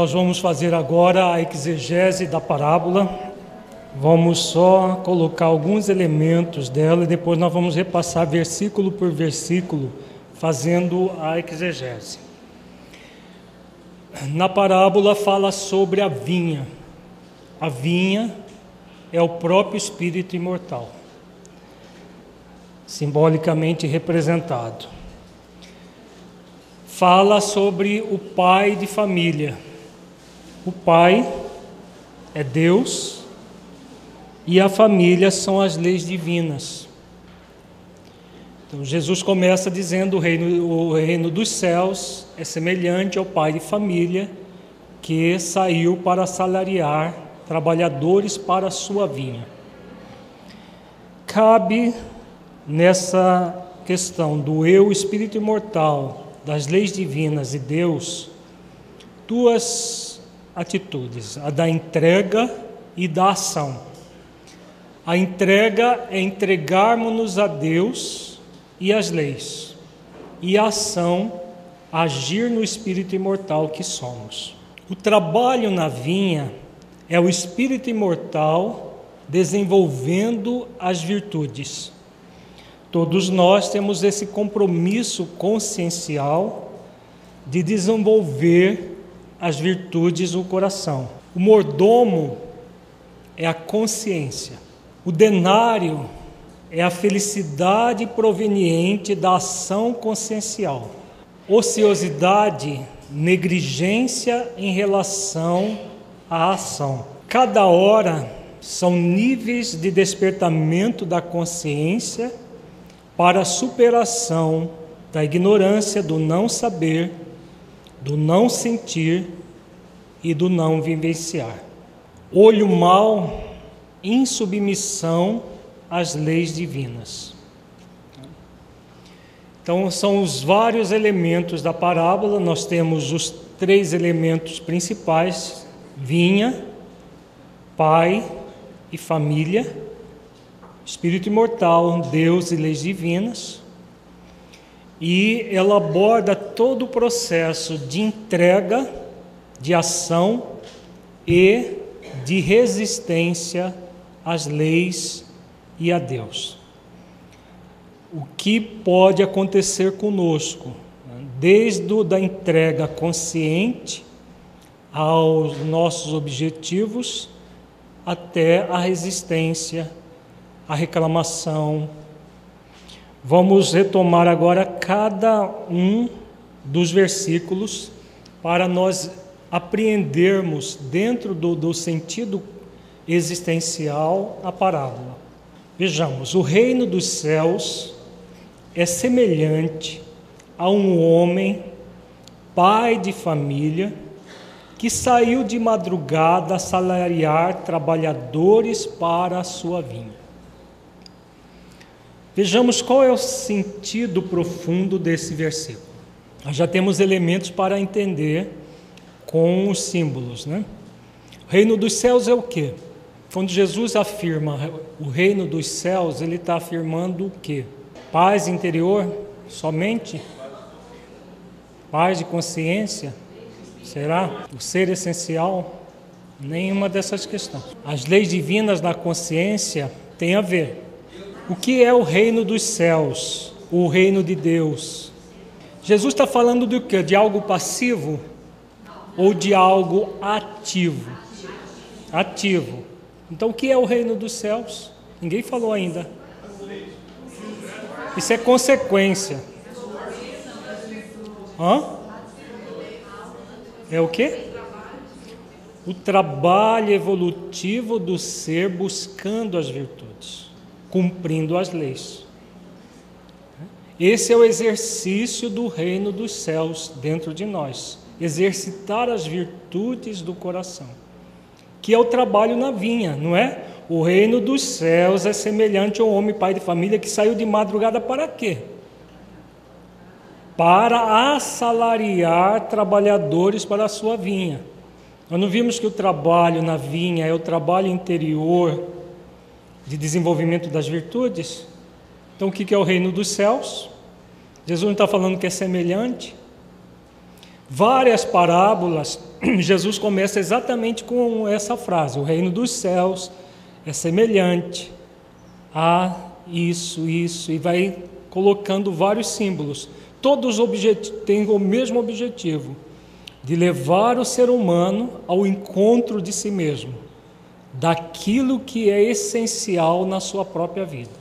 Nós vamos fazer agora a exegese da parábola. Vamos só colocar alguns elementos dela e depois nós vamos repassar versículo por versículo, fazendo a exegese. Na parábola fala sobre a vinha. A vinha é o próprio espírito imortal, simbolicamente representado. Fala sobre o pai de família. O pai é Deus e a família são as leis divinas. Então, Jesus começa dizendo: o reino, o reino dos céus é semelhante ao pai de família que saiu para salariar trabalhadores para a sua vinha. Cabe nessa questão do eu, espírito imortal, das leis divinas e Deus, duas atitudes: a da entrega e da ação. A entrega é entregarmos-nos a Deus e as leis, e a ação, agir no espírito imortal que somos. O trabalho na vinha é o espírito imortal desenvolvendo as virtudes. Todos nós temos esse compromisso consciencial de desenvolver as virtudes no coração. O mordomo é a consciência. O denário é a felicidade proveniente da ação consciencial. Ociosidade, negligência em relação à ação. Cada hora são níveis de despertamento da consciência para a superação da ignorância, do não saber, do não sentir e do não vivenciar. Olho mal, insubmissão as leis divinas. Então, são os vários elementos da parábola, nós temos os três elementos principais: vinha, pai e família, espírito imortal, Deus e leis divinas. E ela aborda todo o processo de entrega, de ação e de resistência às leis e a Deus. O que pode acontecer conosco, né? desde a da entrega consciente aos nossos objetivos, até a resistência, a reclamação. Vamos retomar agora cada um dos versículos para nós apreendermos dentro do, do sentido existencial a parábola. Vejamos, o reino dos céus é semelhante a um homem, pai de família, que saiu de madrugada a salariar trabalhadores para a sua vinha. Vejamos qual é o sentido profundo desse versículo. Nós já temos elementos para entender com os símbolos, né? O reino dos céus é o quê? Quando Jesus afirma o reino dos céus, ele está afirmando o quê? Paz interior somente? Paz de consciência? Será? O ser essencial? Nenhuma dessas questões. As leis divinas da consciência têm a ver. O que é o reino dos céus? O reino de Deus? Jesus está falando do quê? De algo passivo ou de algo ativo? Ativo. Então, o que é o reino dos céus? Ninguém falou ainda. Isso é consequência. Hã? É o que? O trabalho evolutivo do ser buscando as virtudes, cumprindo as leis. Esse é o exercício do reino dos céus dentro de nós exercitar as virtudes do coração que é o trabalho na vinha, não é? O reino dos céus é semelhante ao homem pai de família que saiu de madrugada para quê? Para assalariar trabalhadores para a sua vinha. Nós não vimos que o trabalho na vinha é o trabalho interior de desenvolvimento das virtudes? Então, o que é o reino dos céus? Jesus não está falando que é semelhante? várias parábolas, Jesus começa exatamente com essa frase: o reino dos céus é semelhante a isso, isso, e vai colocando vários símbolos. Todos têm o mesmo objetivo, de levar o ser humano ao encontro de si mesmo, daquilo que é essencial na sua própria vida.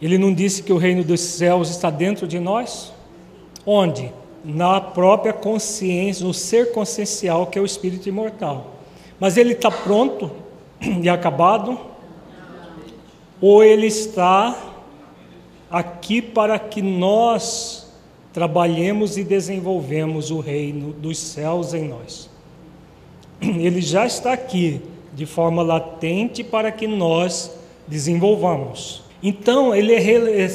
Ele não disse que o reino dos céus está dentro de nós? Onde? Na própria consciência, no ser consciencial que é o espírito imortal. Mas ele está pronto e acabado? Ou ele está aqui para que nós trabalhemos e desenvolvemos o reino dos céus em nós? Ele já está aqui de forma latente para que nós desenvolvamos. Então, ele é,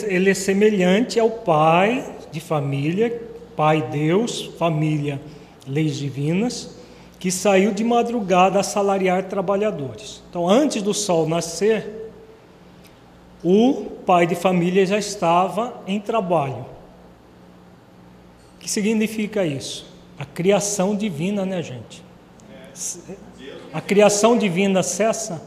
ele é semelhante ao pai de família, pai Deus, família, leis divinas, que saiu de madrugada a salariar trabalhadores. Então, antes do sol nascer, o pai de família já estava em trabalho. O que significa isso? A criação divina, né, gente? A criação divina cessa?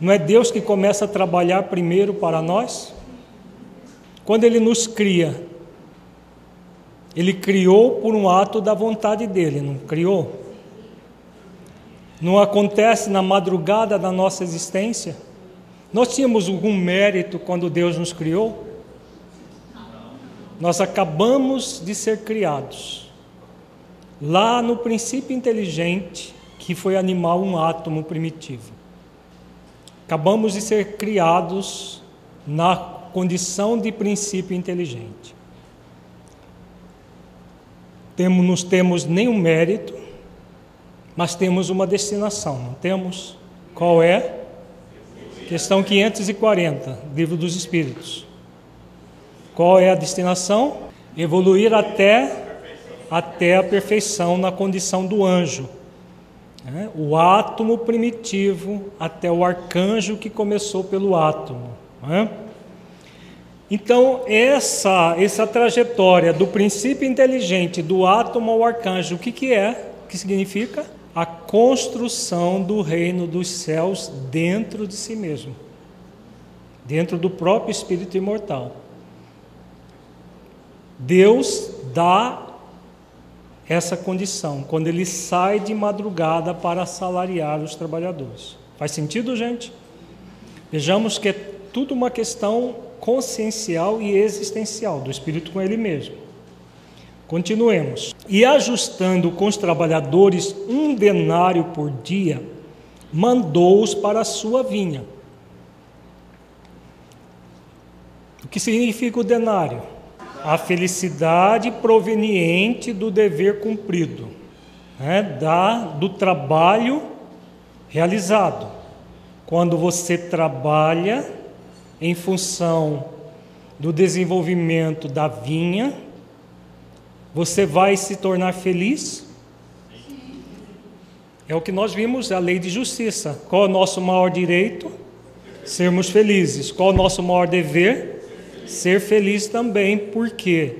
Não é Deus que começa a trabalhar primeiro para nós? Quando Ele nos cria, ele criou por um ato da vontade dele, não criou? Não acontece na madrugada da nossa existência? Nós tínhamos algum mérito quando Deus nos criou? Nós acabamos de ser criados. Lá no princípio inteligente, que foi animar um átomo primitivo. Acabamos de ser criados na condição de princípio inteligente temos, não temos nenhum mérito, mas temos uma destinação, não temos? Qual é? Questão 540, Livro dos Espíritos. Qual é a destinação? Evoluir até, até a perfeição na condição do anjo. Né? O átomo primitivo até o arcanjo que começou pelo átomo. Né? Então, essa, essa trajetória do princípio inteligente, do átomo ao arcanjo, o que, que é? O que significa? A construção do reino dos céus dentro de si mesmo, dentro do próprio espírito imortal. Deus dá essa condição quando ele sai de madrugada para assalariar os trabalhadores. Faz sentido, gente? Vejamos que é tudo uma questão consciencial e existencial do espírito com ele mesmo. Continuemos. E ajustando com os trabalhadores um denário por dia, mandou-os para a sua vinha. O que significa o denário? A felicidade proveniente do dever cumprido, né? da, do trabalho realizado. Quando você trabalha, em função do desenvolvimento da vinha, você vai se tornar feliz? É o que nós vimos, a lei de justiça. Qual é o nosso maior direito? Sermos felizes. Qual é o nosso maior dever? Ser feliz também, porque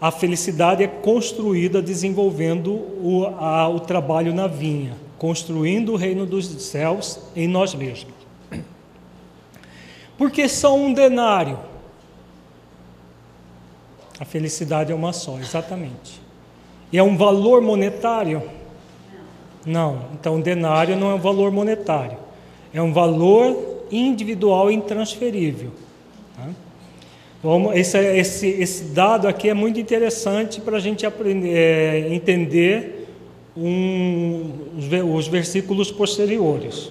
a felicidade é construída desenvolvendo o, a, o trabalho na vinha, construindo o reino dos céus em nós mesmos. Porque só um denário. A felicidade é uma só, exatamente. E é um valor monetário? Não. Então, denário não é um valor monetário. É um valor individual intransferível. Vamos, esse, esse, esse, dado aqui é muito interessante para a gente aprender, é, entender um, os versículos posteriores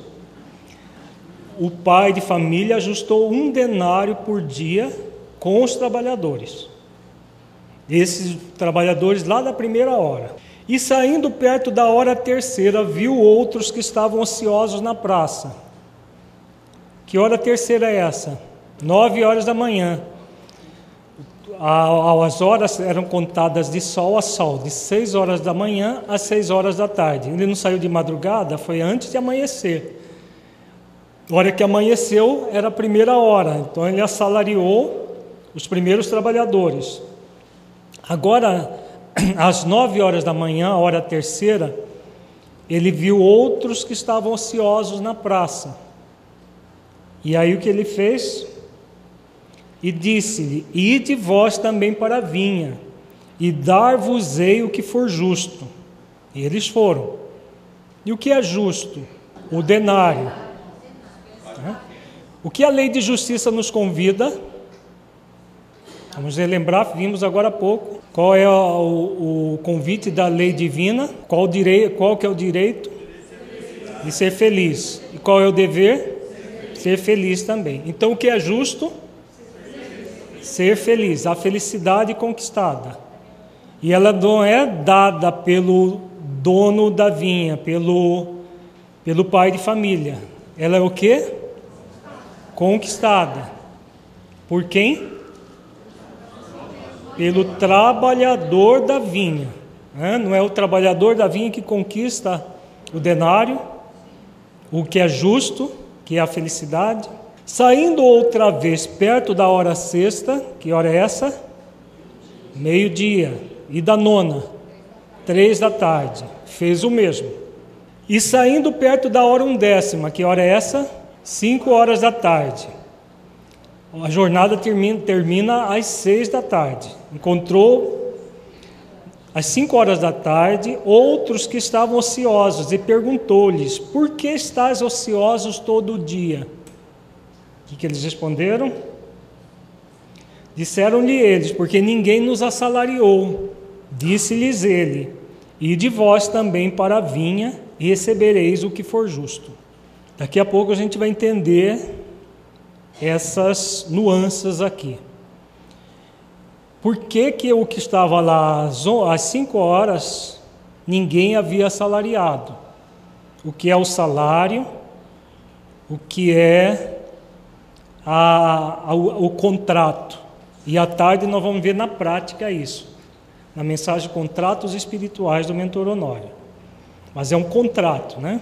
o pai de família ajustou um denário por dia com os trabalhadores. Esses trabalhadores lá da primeira hora. E saindo perto da hora terceira, viu outros que estavam ociosos na praça. Que hora terceira é essa? Nove horas da manhã. As horas eram contadas de sol a sol, de seis horas da manhã às seis horas da tarde. Ele não saiu de madrugada, foi antes de amanhecer. A hora que amanheceu era a primeira hora, então ele assalariou os primeiros trabalhadores. Agora, às nove horas da manhã, a hora terceira, ele viu outros que estavam ociosos na praça. E aí o que ele fez? E disse-lhe: Ide vós também para a vinha, e dar-vos-ei o que for justo. E eles foram. E o que é justo? O denário. O que a lei de justiça nos convida? Vamos relembrar, vimos agora há pouco. Qual é o, o convite da lei divina? Qual, direi, qual que é o direito? De ser feliz. E qual é o dever? Ser feliz também. Então, o que é justo? Ser feliz. A felicidade conquistada. E ela não é dada pelo dono da vinha, pelo, pelo pai de família. Ela é o que? Conquistada. Por quem? pelo trabalhador da vinha. Não é o trabalhador da vinha que conquista o denário, o que é justo, que é a felicidade. Saindo outra vez perto da hora sexta, que hora é essa? Meio-dia. E da nona, três da tarde, fez o mesmo. E saindo perto da hora undécima, que hora é essa? Cinco horas da tarde. A jornada termina, termina às seis da tarde. Encontrou às cinco horas da tarde outros que estavam ociosos e perguntou-lhes: Por que estás ociosos todo o dia? O que, que eles responderam? Disseram-lhe eles: Porque ninguém nos assalariou. Disse-lhes ele: E de vós também para a vinha e recebereis o que for justo. Daqui a pouco a gente vai entender essas nuances aqui. Por que, que o que estava lá às 5 horas ninguém havia assalariado? O que é o salário? O que é a, a, o, contrato? E à tarde nós vamos ver na prática isso, na mensagem Contratos Espirituais do Mentor Honório. Mas é um contrato, né?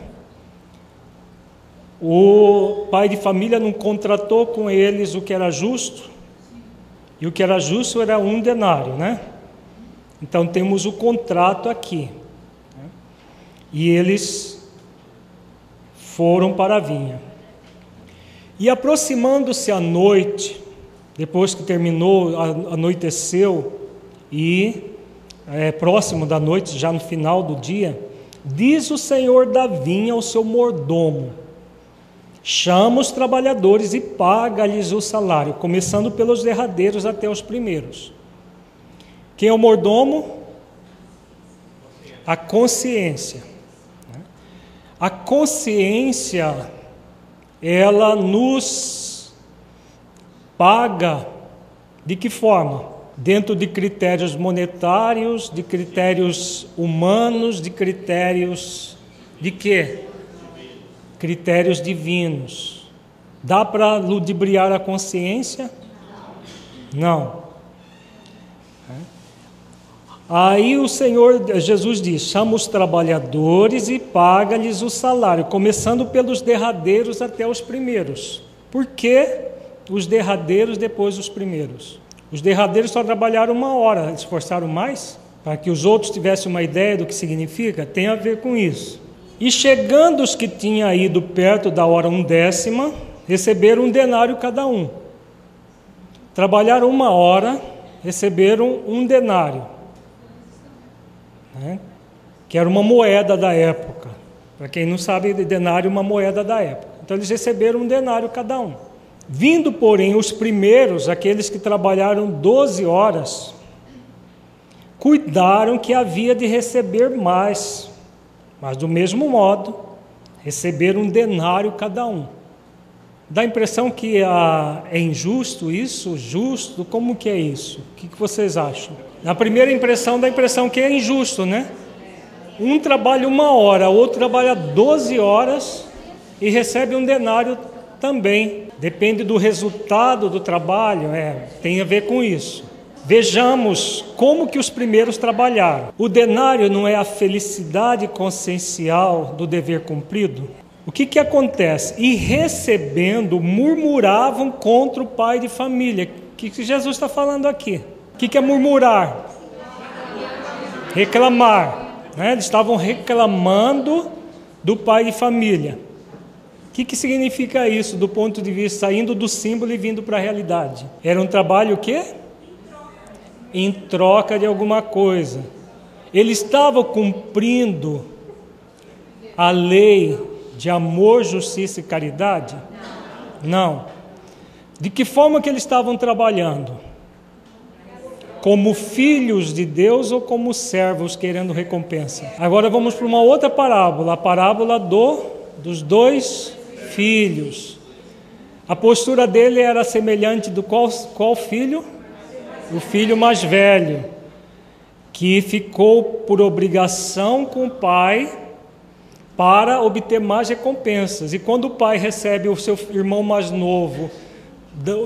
O pai de família não contratou com eles o que era justo, e o que era justo era um denário, né? Então temos o contrato aqui. Né? E eles foram para a vinha. E aproximando-se a noite, depois que terminou, anoiteceu, e é, próximo da noite, já no final do dia, diz o senhor da vinha ao seu mordomo: Chama os trabalhadores e paga-lhes o salário, começando pelos derradeiros até os primeiros. Quem é o mordomo? A consciência. A consciência, ela nos paga de que forma? Dentro de critérios monetários, de critérios humanos, de critérios de quê? critérios divinos. Dá para ludibriar a consciência? Não. Aí o Senhor Jesus diz: chama os trabalhadores e paga-lhes o salário, começando pelos derradeiros até os primeiros. Por que os derradeiros depois os primeiros? Os derradeiros só trabalharam uma hora, esforçaram mais? Para que os outros tivessem uma ideia do que significa? Tem a ver com isso. E chegando os que tinham ido perto da hora undécima, receberam um denário cada um. Trabalharam uma hora, receberam um denário, né? que era uma moeda da época. Para quem não sabe, denário é uma moeda da época. Então eles receberam um denário cada um. Vindo, porém, os primeiros, aqueles que trabalharam 12 horas, cuidaram que havia de receber mais mas do mesmo modo, receber um denário cada um. Dá a impressão que ah, é injusto isso? Justo? Como que é isso? O que, que vocês acham? Na primeira impressão, dá a impressão que é injusto, né? Um trabalha uma hora, outro trabalha 12 horas e recebe um denário também. Depende do resultado do trabalho, é, tem a ver com isso. Vejamos como que os primeiros trabalharam. O denário não é a felicidade consciencial do dever cumprido? O que, que acontece? E recebendo, murmuravam contra o pai de família. O que, que Jesus está falando aqui? O que, que é murmurar? Reclamar. Né? Eles estavam reclamando do pai de família. O que, que significa isso do ponto de vista saindo do símbolo e vindo para a realidade? Era um trabalho o quê? Em troca de alguma coisa. Ele estava cumprindo a lei de amor, justiça e caridade? Não. De que forma que eles estavam trabalhando? Como filhos de Deus ou como servos querendo recompensa? Agora vamos para uma outra parábola, a parábola do, dos dois filhos. A postura dele era semelhante do qual, qual filho? O filho mais velho, que ficou por obrigação com o pai para obter mais recompensas. E quando o pai recebe o seu irmão mais novo,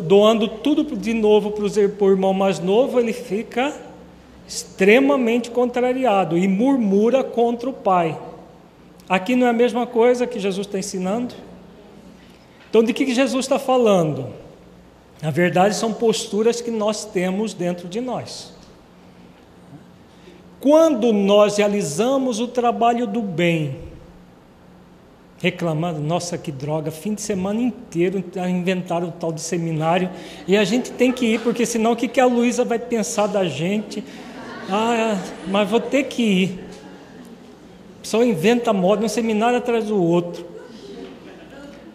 doando tudo de novo para o irmão mais novo, ele fica extremamente contrariado e murmura contra o pai. Aqui não é a mesma coisa que Jesus está ensinando? Então, de que Jesus está falando? Na verdade, são posturas que nós temos dentro de nós. Quando nós realizamos o trabalho do bem, reclamando, nossa que droga, fim de semana inteiro inventaram o tal de seminário e a gente tem que ir, porque senão o que, que a Luísa vai pensar da gente? Ah, mas vou ter que ir. Só inventa moda, um seminário atrás do outro.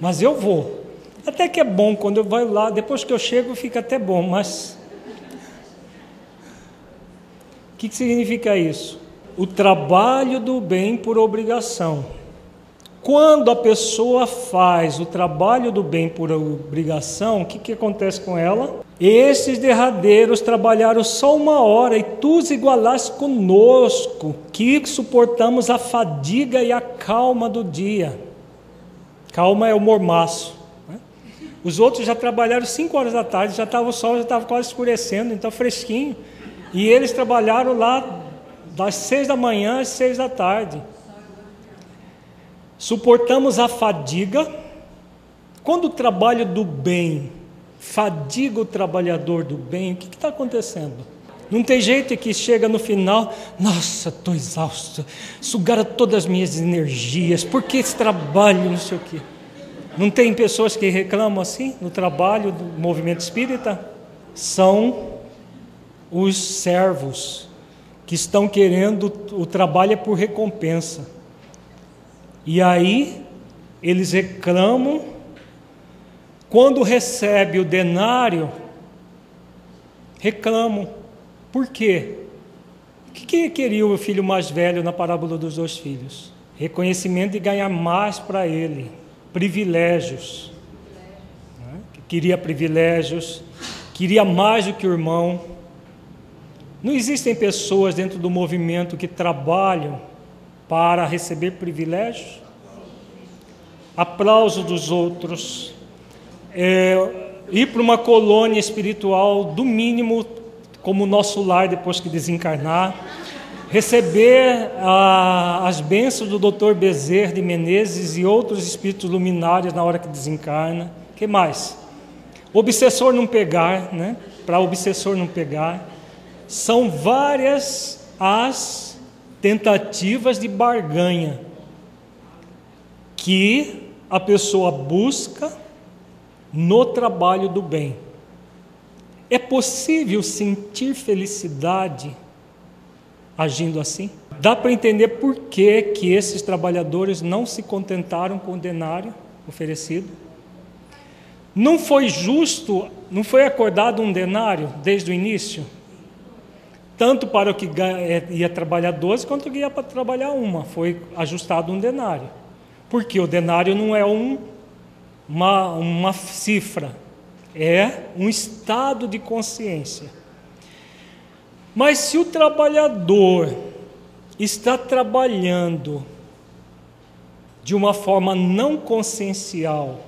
Mas eu vou. Até que é bom quando eu vou lá, depois que eu chego fica até bom, mas o que, que significa isso? O trabalho do bem por obrigação. Quando a pessoa faz o trabalho do bem por obrigação, o que, que acontece com ela? Esses derradeiros trabalharam só uma hora e tu os igualaste conosco, que suportamos a fadiga e a calma do dia. Calma é o mormaço. Né? Os outros já trabalharam cinco horas da tarde, já estava o sol, já estava quase escurecendo, então fresquinho. E eles trabalharam lá das seis da manhã às seis da tarde suportamos a fadiga. Quando o trabalho do bem fadiga o trabalhador do bem, o que está acontecendo? Não tem jeito que chega no final, nossa, estou exausto, sugaram todas as minhas energias, por que esse trabalho, não sei o quê. Não tem pessoas que reclamam assim no trabalho do movimento espírita? São os servos que estão querendo, o trabalho é por recompensa. E aí eles reclamam. Quando recebe o denário, reclamam. Por quê? O que queria o filho mais velho na parábola dos dois filhos? Reconhecimento e ganhar mais para ele, privilégios. Né? Queria privilégios, queria mais do que o irmão. Não existem pessoas dentro do movimento que trabalham para receber privilégios, aplauso dos outros, é, ir para uma colônia espiritual, do mínimo, como o nosso lar depois que desencarnar, receber ah, as bênçãos do Dr. Bezerra de Menezes e outros espíritos luminares na hora que desencarna. que mais? Obsessor não pegar, né? Para obsessor não pegar. São várias as tentativas de barganha que a pessoa busca no trabalho do bem. É possível sentir felicidade agindo assim? Dá para entender por que, que esses trabalhadores não se contentaram com o denário oferecido? Não foi justo, não foi acordado um denário desde o início? Tanto para o que é, ia trabalhar 12 quanto que ia para trabalhar uma. Foi ajustado um denário. Porque o denário não é um, uma, uma cifra, é um estado de consciência. Mas se o trabalhador está trabalhando de uma forma não consciencial,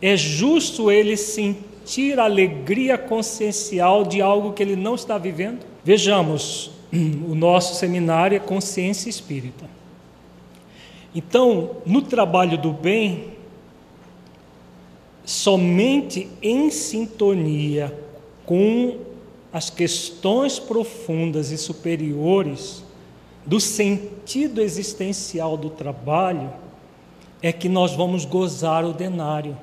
é justo ele sentir alegria consciencial de algo que ele não está vivendo? Vejamos, o nosso seminário é consciência espírita. Então, no trabalho do bem, somente em sintonia com as questões profundas e superiores do sentido existencial do trabalho, é que nós vamos gozar o denário.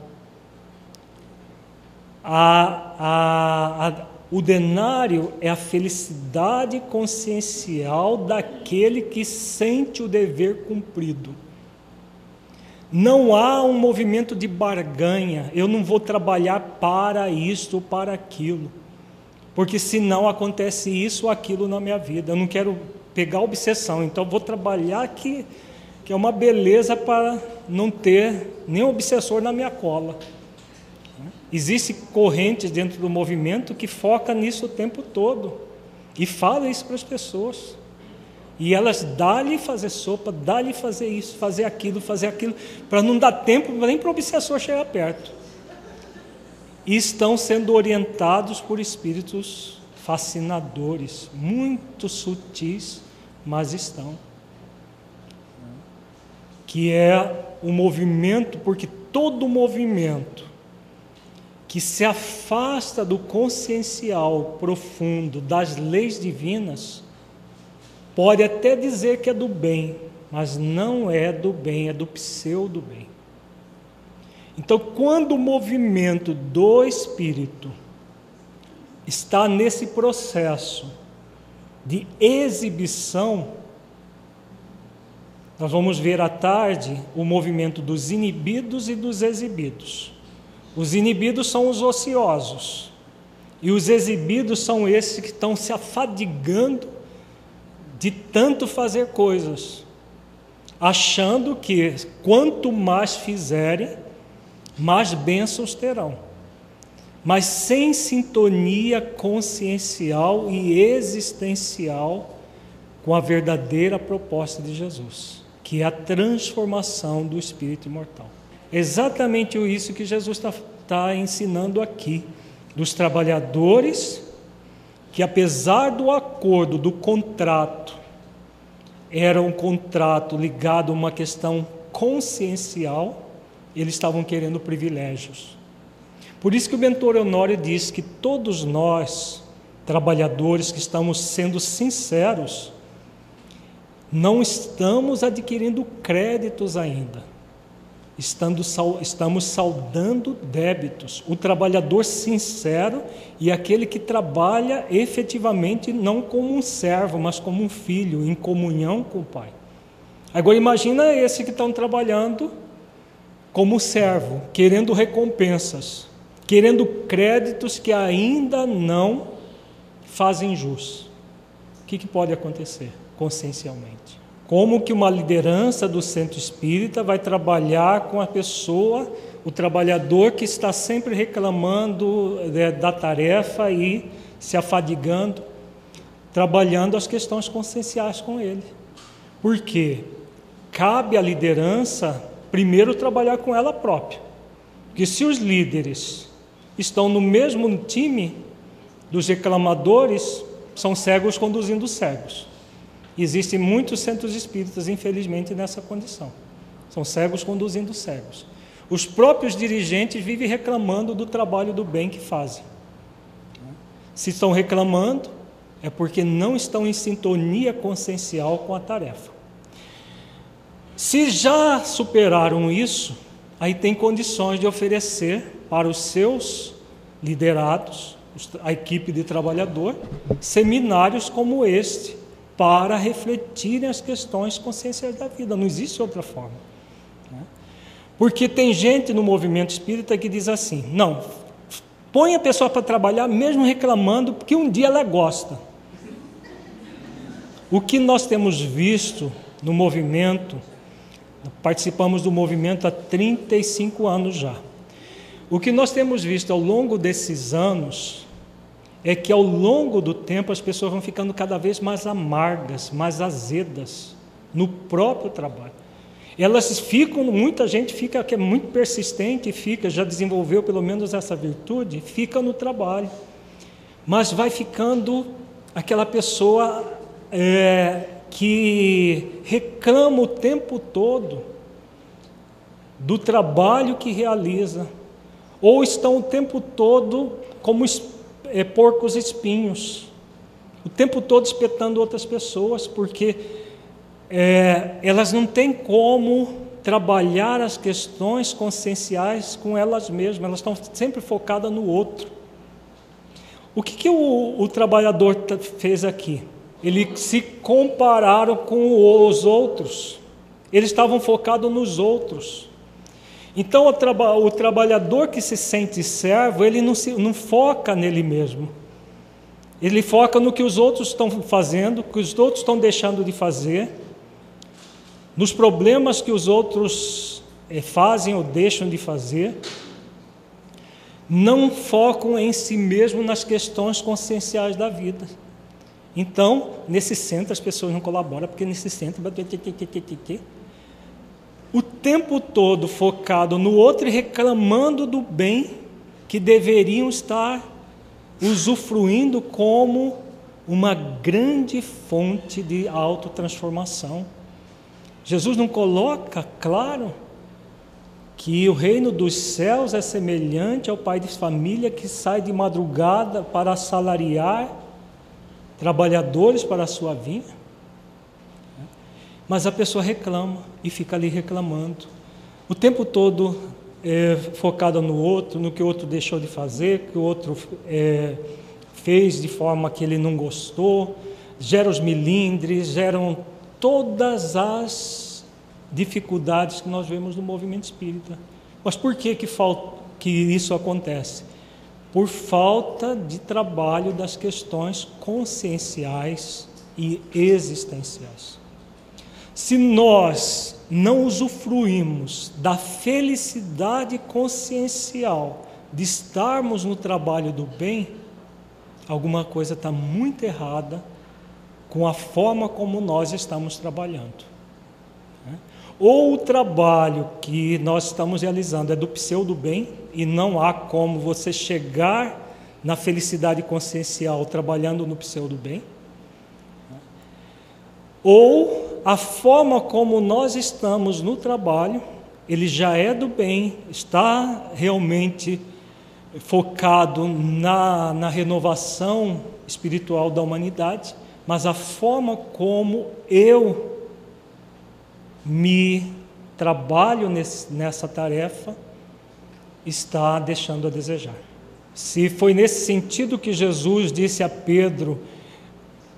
A, a, a, o denário é a felicidade consciencial daquele que sente o dever cumprido. Não há um movimento de barganha, eu não vou trabalhar para isto ou para aquilo, porque senão acontece isso ou aquilo na minha vida. Eu não quero pegar obsessão, então vou trabalhar que, que é uma beleza para não ter nenhum obsessor na minha cola. Existem correntes dentro do movimento que foca nisso o tempo todo e fala isso para as pessoas. E elas dá-lhe fazer sopa, dá-lhe fazer isso, fazer aquilo, fazer aquilo, para não dar tempo nem para o obsessor chegar perto. E estão sendo orientados por espíritos fascinadores, muito sutis, mas estão. Que é o movimento, porque todo movimento que se afasta do consciencial profundo das leis divinas, Pode até dizer que é do bem, mas não é do bem, é do pseudo bem. Então, quando o movimento do espírito está nesse processo de exibição, nós vamos ver à tarde o movimento dos inibidos e dos exibidos. Os inibidos são os ociosos, e os exibidos são esses que estão se afadigando de tanto fazer coisas, achando que quanto mais fizerem, mais bênçãos terão, mas sem sintonia consciencial e existencial com a verdadeira proposta de Jesus, que é a transformação do espírito imortal. Exatamente isso que Jesus está tá ensinando aqui, dos trabalhadores que apesar do acordo, do contrato, era um contrato ligado a uma questão consciencial, eles estavam querendo privilégios. Por isso que o mentor Honório diz que todos nós, trabalhadores que estamos sendo sinceros, não estamos adquirindo créditos ainda estamos saudando débitos. O trabalhador sincero e aquele que trabalha efetivamente não como um servo, mas como um filho, em comunhão com o Pai. Agora imagina esse que estão trabalhando como servo, querendo recompensas, querendo créditos que ainda não fazem jus. O que, que pode acontecer consciencialmente? Como que uma liderança do centro espírita vai trabalhar com a pessoa, o trabalhador que está sempre reclamando é, da tarefa e se afadigando, trabalhando as questões conscienciais com ele. Por quê? Cabe à liderança primeiro trabalhar com ela própria. Porque se os líderes estão no mesmo time dos reclamadores, são cegos conduzindo cegos. Existem muitos centros espíritas, infelizmente, nessa condição. São cegos conduzindo cegos. Os próprios dirigentes vivem reclamando do trabalho do bem que fazem. Se estão reclamando, é porque não estão em sintonia consciencial com a tarefa. Se já superaram isso, aí tem condições de oferecer para os seus liderados, a equipe de trabalhador, seminários como este, para refletirem as questões conscienciais da vida. Não existe outra forma. Né? Porque tem gente no movimento espírita que diz assim: não, põe a pessoa para trabalhar mesmo reclamando, porque um dia ela gosta. O que nós temos visto no movimento, participamos do movimento há 35 anos já. O que nós temos visto ao longo desses anos é que ao longo do tempo as pessoas vão ficando cada vez mais amargas, mais azedas no próprio trabalho. Elas ficam, muita gente fica que é muito persistente, fica, já desenvolveu pelo menos essa virtude, fica no trabalho, mas vai ficando aquela pessoa é, que reclama o tempo todo do trabalho que realiza, ou estão o tempo todo como é, porcos espinhos, o tempo todo espetando outras pessoas, porque é, elas não têm como trabalhar as questões conscienciais com elas mesmas, elas estão sempre focadas no outro. O que, que o, o trabalhador fez aqui? Ele se compararam com os outros, eles estavam focados nos outros. Então, o, traba o trabalhador que se sente servo, ele não, se, não foca nele mesmo. Ele foca no que os outros estão fazendo, que os outros estão deixando de fazer, nos problemas que os outros eh, fazem ou deixam de fazer. Não focam em si mesmo nas questões conscienciais da vida. Então, nesse centro as pessoas não colaboram, porque nesse centro o tempo todo focado no outro e reclamando do bem que deveriam estar usufruindo como uma grande fonte de autotransformação. Jesus não coloca claro que o reino dos céus é semelhante ao pai de família que sai de madrugada para assalariar trabalhadores para a sua vinha? Mas a pessoa reclama e fica ali reclamando. O tempo todo é, focada no outro, no que o outro deixou de fazer, que o outro é, fez de forma que ele não gostou, gera os milindres, geram todas as dificuldades que nós vemos no movimento espírita. Mas por que, que, que isso acontece? Por falta de trabalho das questões conscienciais e existenciais. Se nós não usufruímos da felicidade consciencial de estarmos no trabalho do bem, alguma coisa está muito errada com a forma como nós estamos trabalhando. Né? Ou o trabalho que nós estamos realizando é do pseudo bem e não há como você chegar na felicidade consciencial trabalhando no pseudo bem, né? ou a forma como nós estamos no trabalho, ele já é do bem, está realmente focado na, na renovação espiritual da humanidade, mas a forma como eu me trabalho nesse, nessa tarefa está deixando a desejar. Se foi nesse sentido que Jesus disse a Pedro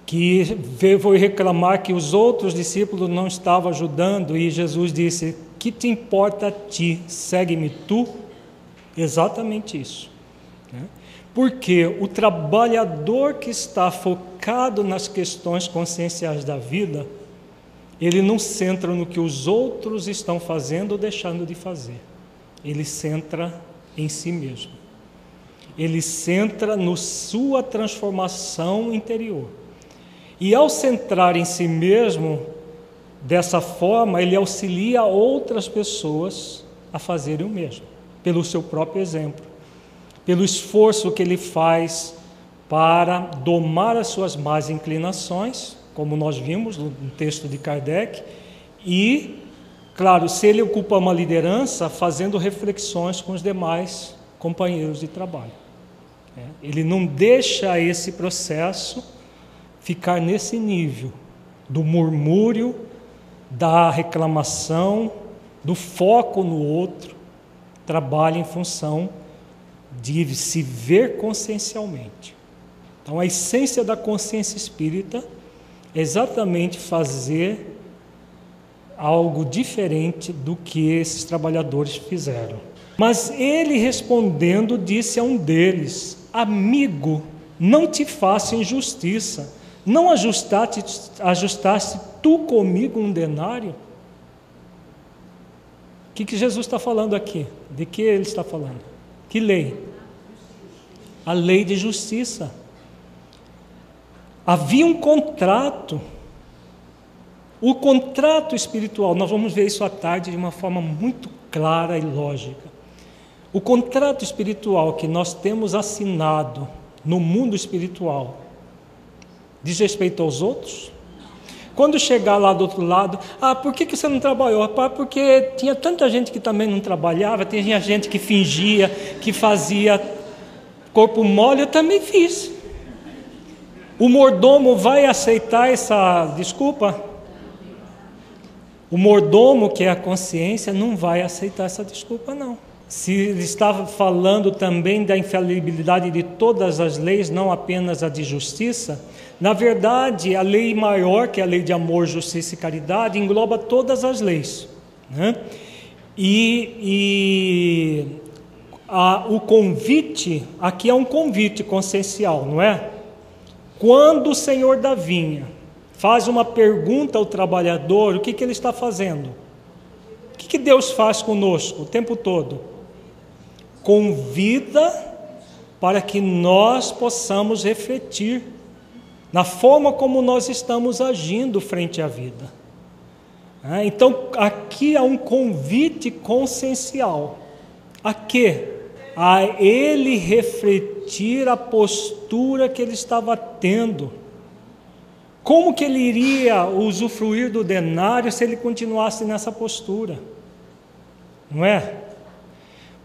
que veio reclamar que os outros discípulos não estavam ajudando, e Jesus disse: Que te importa a ti? Segue-me tu. Exatamente isso. Né? Porque o trabalhador que está focado nas questões conscienciais da vida, ele não centra no que os outros estão fazendo ou deixando de fazer. Ele centra em si mesmo. Ele centra na sua transformação interior. E ao centrar em si mesmo dessa forma, ele auxilia outras pessoas a fazerem o mesmo, pelo seu próprio exemplo, pelo esforço que ele faz para domar as suas más inclinações, como nós vimos no texto de Kardec, e, claro, se ele ocupa uma liderança, fazendo reflexões com os demais companheiros de trabalho. É, ele não deixa esse processo ficar nesse nível do murmúrio, da reclamação, do foco no outro, trabalha em função de se ver consciencialmente. Então, a essência da consciência espírita é exatamente fazer algo diferente do que esses trabalhadores fizeram. Mas ele respondendo disse a um deles: Amigo, não te faça injustiça não ajustaste, ajustaste tu comigo um denário? O que, que Jesus está falando aqui? De que ele está falando? Que lei? A lei de justiça. Havia um contrato. O contrato espiritual, nós vamos ver isso à tarde de uma forma muito clara e lógica. O contrato espiritual que nós temos assinado no mundo espiritual Diz respeito aos outros? Quando chegar lá do outro lado, ah, por que, você não trabalhou? Rapaz, porque tinha tanta gente que também não trabalhava, tinha gente que fingia, que fazia Corpo mole eu também fiz. O mordomo vai aceitar essa desculpa? O mordomo, que é a consciência, não vai aceitar essa desculpa, não. Se ele estava falando também da infalibilidade de todas as leis, não apenas a de justiça, na verdade, a lei maior, que é a lei de amor, justiça e caridade, engloba todas as leis. Né? E, e a, o convite, aqui é um convite consciencial, não é? Quando o Senhor da vinha faz uma pergunta ao trabalhador, o que, que ele está fazendo? O que, que Deus faz conosco o tempo todo? Convida para que nós possamos refletir na forma como nós estamos agindo frente à vida. É, então, aqui há um convite consciencial. A quê? a ele refletir a postura que ele estava tendo. Como que ele iria usufruir do denário se ele continuasse nessa postura? Não é?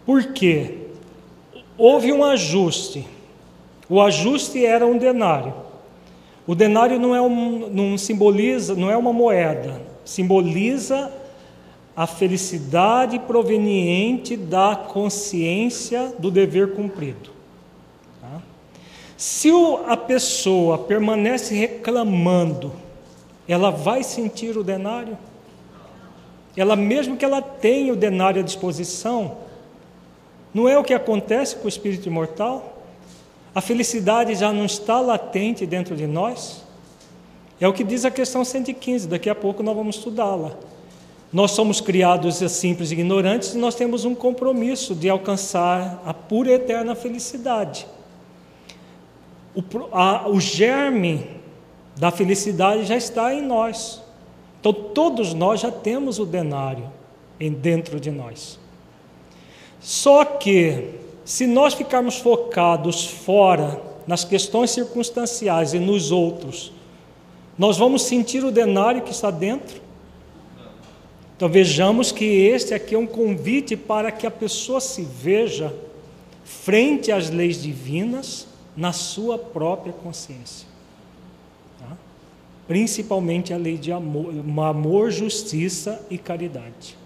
Por quê? Houve um ajuste. O ajuste era um denário. O denário não é um, não simboliza, não é uma moeda, simboliza a felicidade proveniente da consciência do dever cumprido. Tá? Se a pessoa permanece reclamando, ela vai sentir o denário? Ela, mesmo que ela tenha o denário à disposição, não é o que acontece com o espírito imortal? A felicidade já não está latente dentro de nós? É o que diz a questão 115, daqui a pouco nós vamos estudá-la. Nós somos criados simples e ignorantes e nós temos um compromisso de alcançar a pura e eterna felicidade. O, a, o germe da felicidade já está em nós. Então, todos nós já temos o denário dentro de nós. Só que, se nós ficarmos focados fora, nas questões circunstanciais e nos outros, nós vamos sentir o denário que está dentro então vejamos que este aqui é um convite para que a pessoa se veja frente às leis divinas na sua própria consciência. Tá? Principalmente a lei de amor, amor, justiça e caridade,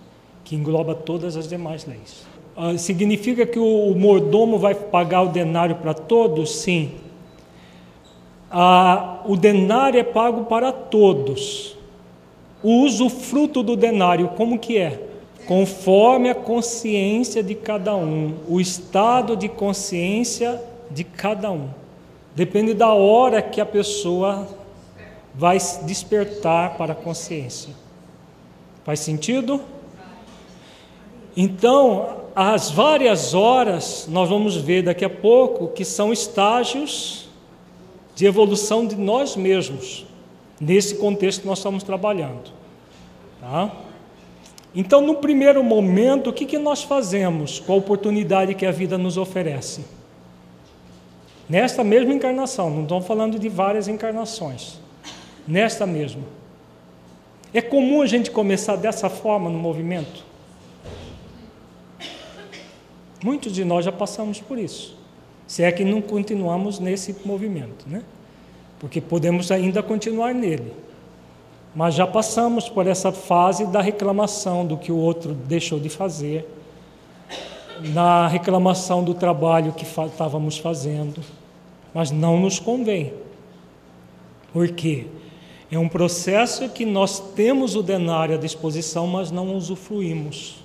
que engloba todas as demais leis. Ah, significa que o, mordomo vai pagar o denário para todos? Sim. Ah, o denário é pago para todos o usufruto do denário, como que é? Conforme a consciência de cada um, o estado de consciência de cada um. Depende da hora que a pessoa vai despertar para a consciência. Faz sentido? Então, as várias horas, nós vamos ver daqui a pouco que são estágios de evolução de nós mesmos nesse contexto que nós estamos trabalhando. Tá? Então, no primeiro momento, o que, que nós fazemos com a oportunidade que a vida nos oferece? Nesta mesma encarnação, não estou falando de várias encarnações, nesta mesma. É comum a gente começar dessa forma no movimento? Muitos de nós já passamos por isso, se é que não continuamos nesse movimento, né? porque podemos ainda continuar nele. Mas já passamos por essa fase da reclamação do que o outro deixou de fazer, na reclamação do trabalho que estávamos fazendo, mas não nos convém. Por quê? É um processo que nós temos o denário à disposição, mas não usufruímos.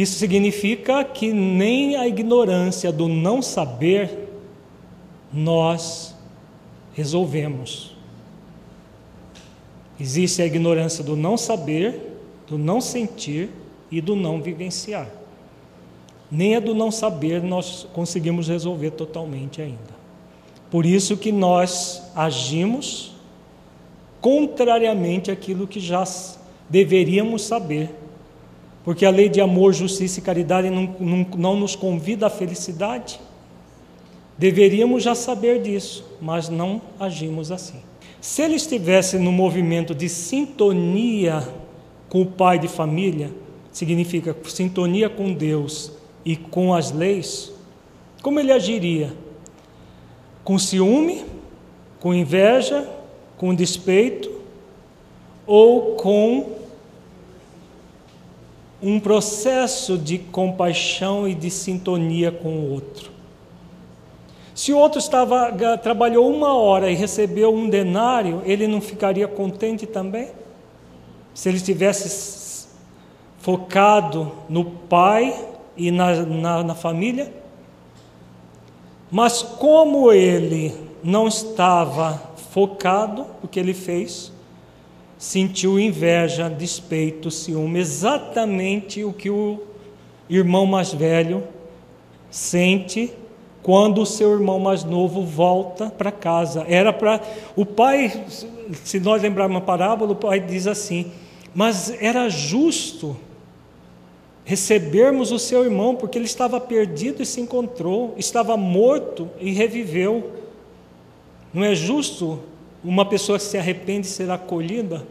Isso significa que nem a ignorância do não saber nós resolvemos. Existe a ignorância do não saber, do não sentir e do não vivenciar. Nem a do não saber nós conseguimos resolver totalmente ainda. Por isso que nós agimos contrariamente àquilo que já deveríamos saber. Porque a lei de amor, justiça e caridade não, não, não nos convida à felicidade, Deveríamos já saber disso, mas não agimos assim. Se ele estivesse no movimento de sintonia com o pai de família, significa sintonia com Deus e com as leis, como ele agiria? Com ciúme, com inveja, com despeito ou com um processo de compaixão e de sintonia com o outro. Se o outro estava, trabalhou uma hora e recebeu um denário, ele não ficaria contente também? Se ele tivesse focado no pai e na, na, na família? Mas como ele não estava focado, o que ele fez? Sentiu inveja, despeito, ciúme, exatamente o que o irmão mais velho sente quando o seu irmão mais novo volta para casa. Era para o pai, se nós lembrarmos uma parábola, o pai diz assim: "Mas era justo recebermos o seu irmão, porque ele estava perdido e se encontrou, estava morto e reviveu. Não é justo uma pessoa que se arrepende ser acolhida,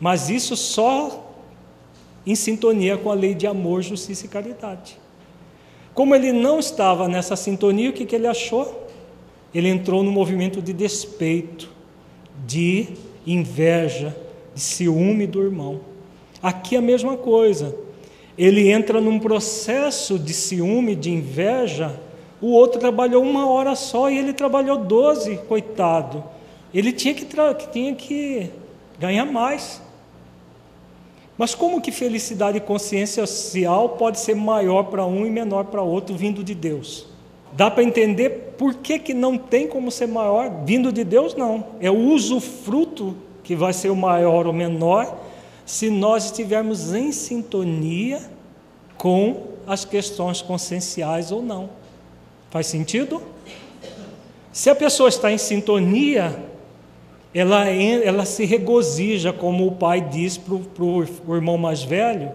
mas isso só em sintonia com a lei de amor, justiça e caridade. Como ele não estava nessa sintonia, o que, que ele achou? Ele entrou no movimento de despeito, de inveja, de ciúme do irmão. Aqui a mesma coisa. Ele entra num processo de ciúme, de inveja. O outro trabalhou uma hora só e ele trabalhou doze, coitado. Ele tinha que, tinha que ganhar mais. Mas como que felicidade e consciência social pode ser maior para um e menor para outro vindo de Deus? Dá para entender por que, que não tem como ser maior vindo de Deus? Não. É o usufruto que vai ser o maior ou menor se nós estivermos em sintonia com as questões conscienciais ou não. Faz sentido? Se a pessoa está em sintonia, ela, ela se regozija, como o pai diz para o irmão mais velho,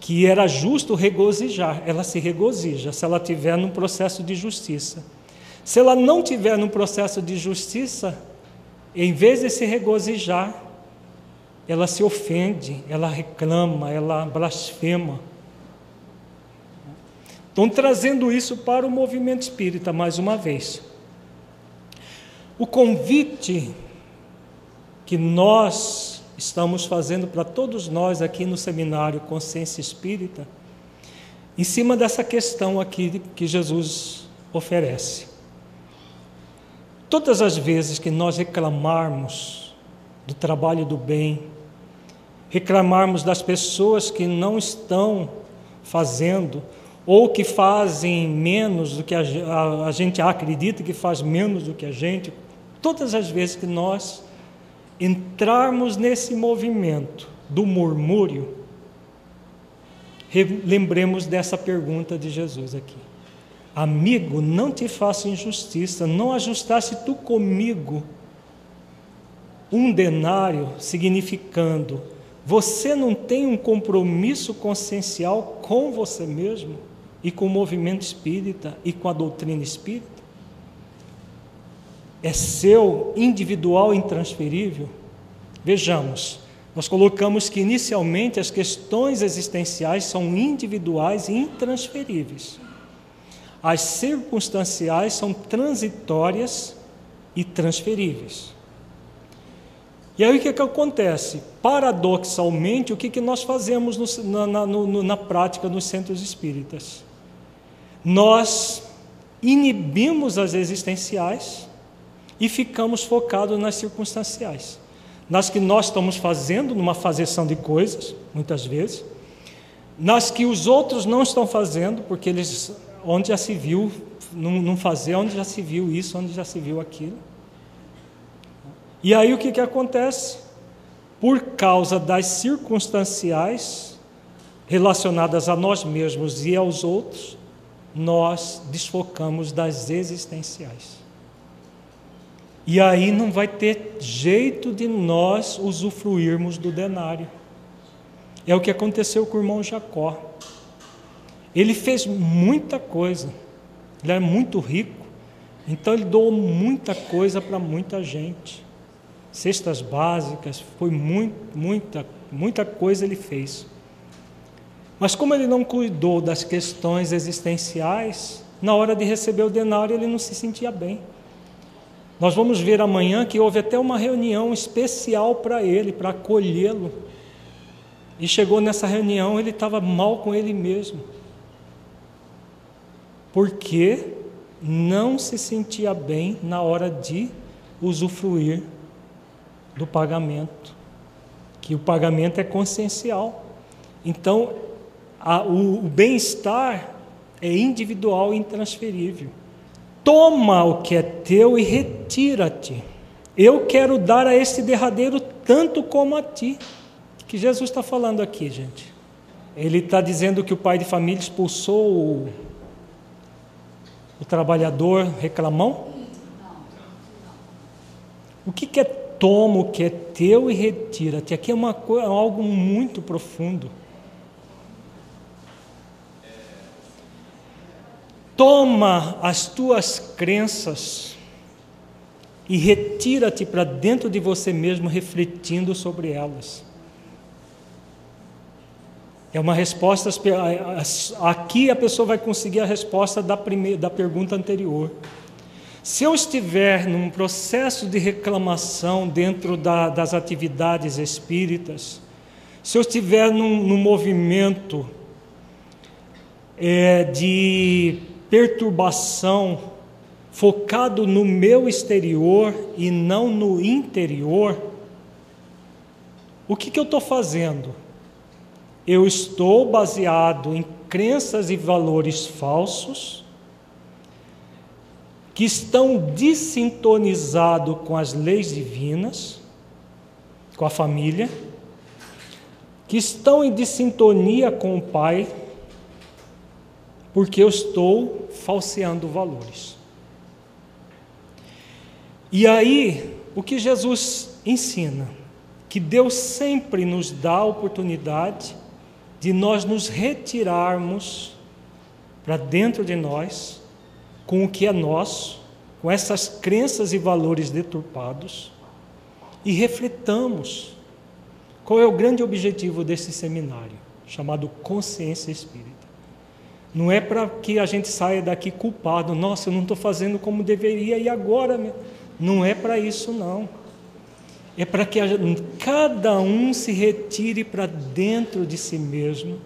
que era justo regozijar. Ela se regozija se ela tiver num processo de justiça. Se ela não tiver num processo de justiça, em vez de se regozijar, ela se ofende, ela reclama, ela blasfema. Estão trazendo isso para o movimento espírita mais uma vez. O convite que nós estamos fazendo para todos nós aqui no seminário Consciência Espírita, em cima dessa questão aqui que Jesus oferece. Todas as vezes que nós reclamarmos do trabalho do bem, reclamarmos das pessoas que não estão fazendo ou que fazem menos do que a, gente acredita que faz menos do que a gente, todas as vezes que nós entrarmos nesse movimento do murmúrio, lembremos dessa pergunta de Jesus aqui. Amigo, não te faço injustiça, não ajustaste tu comigo um denário, significando você não tem um compromisso consciencial com você mesmo e com o movimento espírita e com a doutrina espírita? É seu, individual intransferível? Vejamos, nós colocamos que inicialmente as questões existenciais são individuais e intransferíveis. As circunstanciais são transitórias e transferíveis. E aí o que, que acontece? Paradoxalmente, o que, que nós fazemos no, na, no, na prática nos centros espíritas? Nós inibimos as existenciais e ficamos focados nas circunstanciais, nas que nós estamos fazendo, numa fazeção de coisas, muitas vezes, nas que os outros não estão fazendo, porque eles, onde já se viu, não, não fazer, onde já se viu isso, onde já se viu aquilo. E aí o que, que acontece? Por causa das circunstanciais relacionadas a nós mesmos e aos outros, nós desfocamos das existenciais. E aí não vai ter jeito de nós usufruirmos do denário. É o que aconteceu com o irmão Jacó. Ele fez muita coisa, ele era muito rico, então ele doou muita coisa para muita gente. Cestas básicas, foi muito, muita, muita coisa ele fez. Mas como ele não cuidou das questões existenciais, na hora de receber o denário ele não se sentia bem. Nós vamos ver amanhã que houve até uma reunião especial para ele, para acolhê-lo. E chegou nessa reunião, ele estava mal com ele mesmo. Porque não se sentia bem na hora de usufruir do pagamento, que o pagamento é consciencial. Então, a, o, o bem-estar é individual e intransferível. Toma o que é teu e retira-te. Eu quero dar a este derradeiro tanto como a ti. Que Jesus está falando aqui, gente? Ele está dizendo que o pai de família expulsou o, o trabalhador reclamão? O que, que é toma o que é teu e retira-te? Aqui é uma, algo muito profundo. Toma as tuas crenças e retira-te para dentro de você mesmo, refletindo sobre elas. É uma resposta. Aqui a pessoa vai conseguir a resposta da, primeira, da pergunta anterior. Se eu estiver num processo de reclamação dentro da, das atividades espíritas, se eu estiver num, num movimento é, de perturbação focado no meu exterior e não no interior, o que, que eu estou fazendo? Eu estou baseado em crenças e valores falsos que estão desintonizados com as leis divinas, com a família, que estão em desintonia com o Pai, porque eu estou falseando valores. E aí, o que Jesus ensina? Que Deus sempre nos dá a oportunidade de nós nos retirarmos para dentro de nós com o que é nosso, com essas crenças e valores deturpados e refletamos qual é o grande objetivo desse seminário, chamado Consciência Espírita. Não é para que a gente saia daqui culpado, nossa, eu não estou fazendo como deveria e agora. Não é para isso, não. É para que cada um se retire para dentro de si mesmo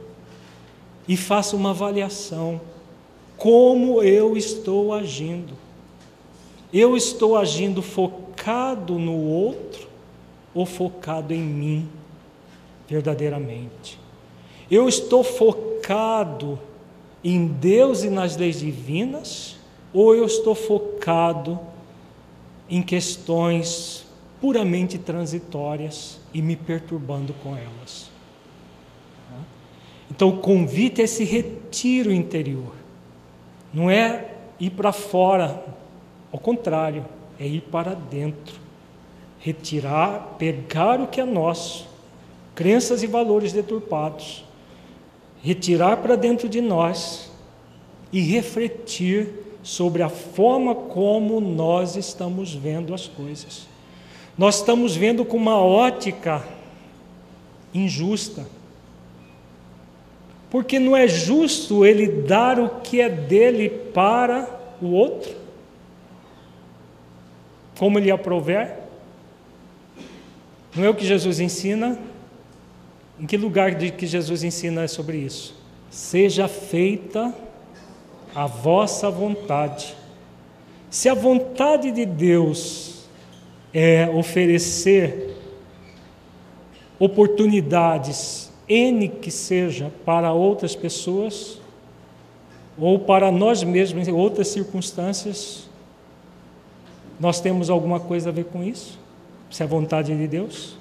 e faça uma avaliação. Como eu estou agindo? Eu estou agindo focado no outro ou focado em mim, verdadeiramente? Eu estou focado em Deus e nas leis divinas, ou eu estou focado em questões puramente transitórias e me perturbando com elas? Então, o convite é esse retiro interior, não é ir para fora, ao contrário, é ir para dentro, retirar, pegar o que é nosso, crenças e valores deturpados retirar para dentro de nós e refletir sobre a forma como nós estamos vendo as coisas. Nós estamos vendo com uma ótica injusta. Porque não é justo ele dar o que é dele para o outro, como ele aprover. Não é o que Jesus ensina em que lugar de que Jesus ensina sobre isso? Seja feita a vossa vontade. Se a vontade de Deus é oferecer oportunidades, N que seja, para outras pessoas, ou para nós mesmos em outras circunstâncias, nós temos alguma coisa a ver com isso? Se é a vontade de Deus?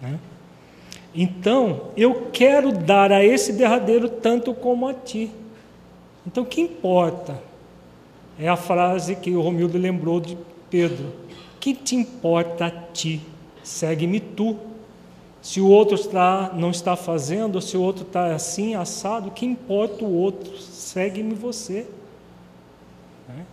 Né? Então, eu quero dar a esse derradeiro tanto como a ti. Então, o que importa? É a frase que o Romildo lembrou de Pedro. Que te importa a ti? Segue-me tu. Se o outro está, não está fazendo, se o outro está assim, assado, que importa o outro? Segue-me você. Né?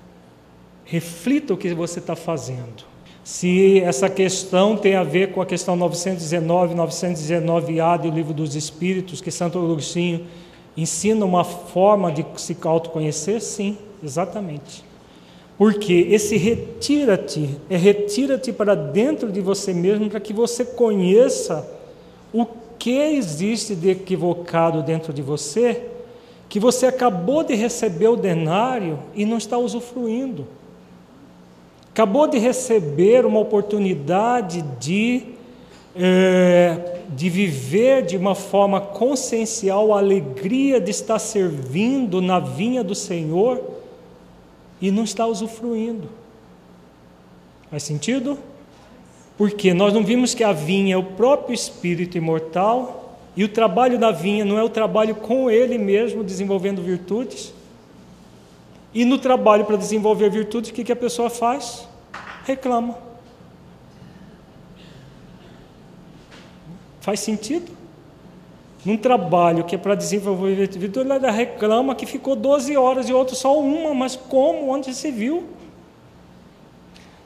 Reflita o que você está fazendo se essa questão tem a ver com a questão 919, 919A do Livro dos Espíritos, que Santo Agostinho ensina uma forma de se autoconhecer? Sim, exatamente. Porque esse retira-te é retira-te para dentro de você mesmo para que você conheça o que existe de equivocado dentro de você, que você acabou de receber o denário e não está usufruindo. Acabou de receber uma oportunidade de, é, de viver de uma forma consciencial a alegria de estar servindo na vinha do Senhor e não está usufruindo. Faz sentido? Porque nós não vimos que a vinha é o próprio espírito imortal e o trabalho da vinha não é o trabalho com ele mesmo desenvolvendo virtudes. E no trabalho para desenvolver virtudes, o que, que a pessoa faz? Reclama. Faz sentido? Num trabalho que é para desenvolver virtude, ela reclama que ficou 12 horas e outro só uma, mas como? Onde se viu?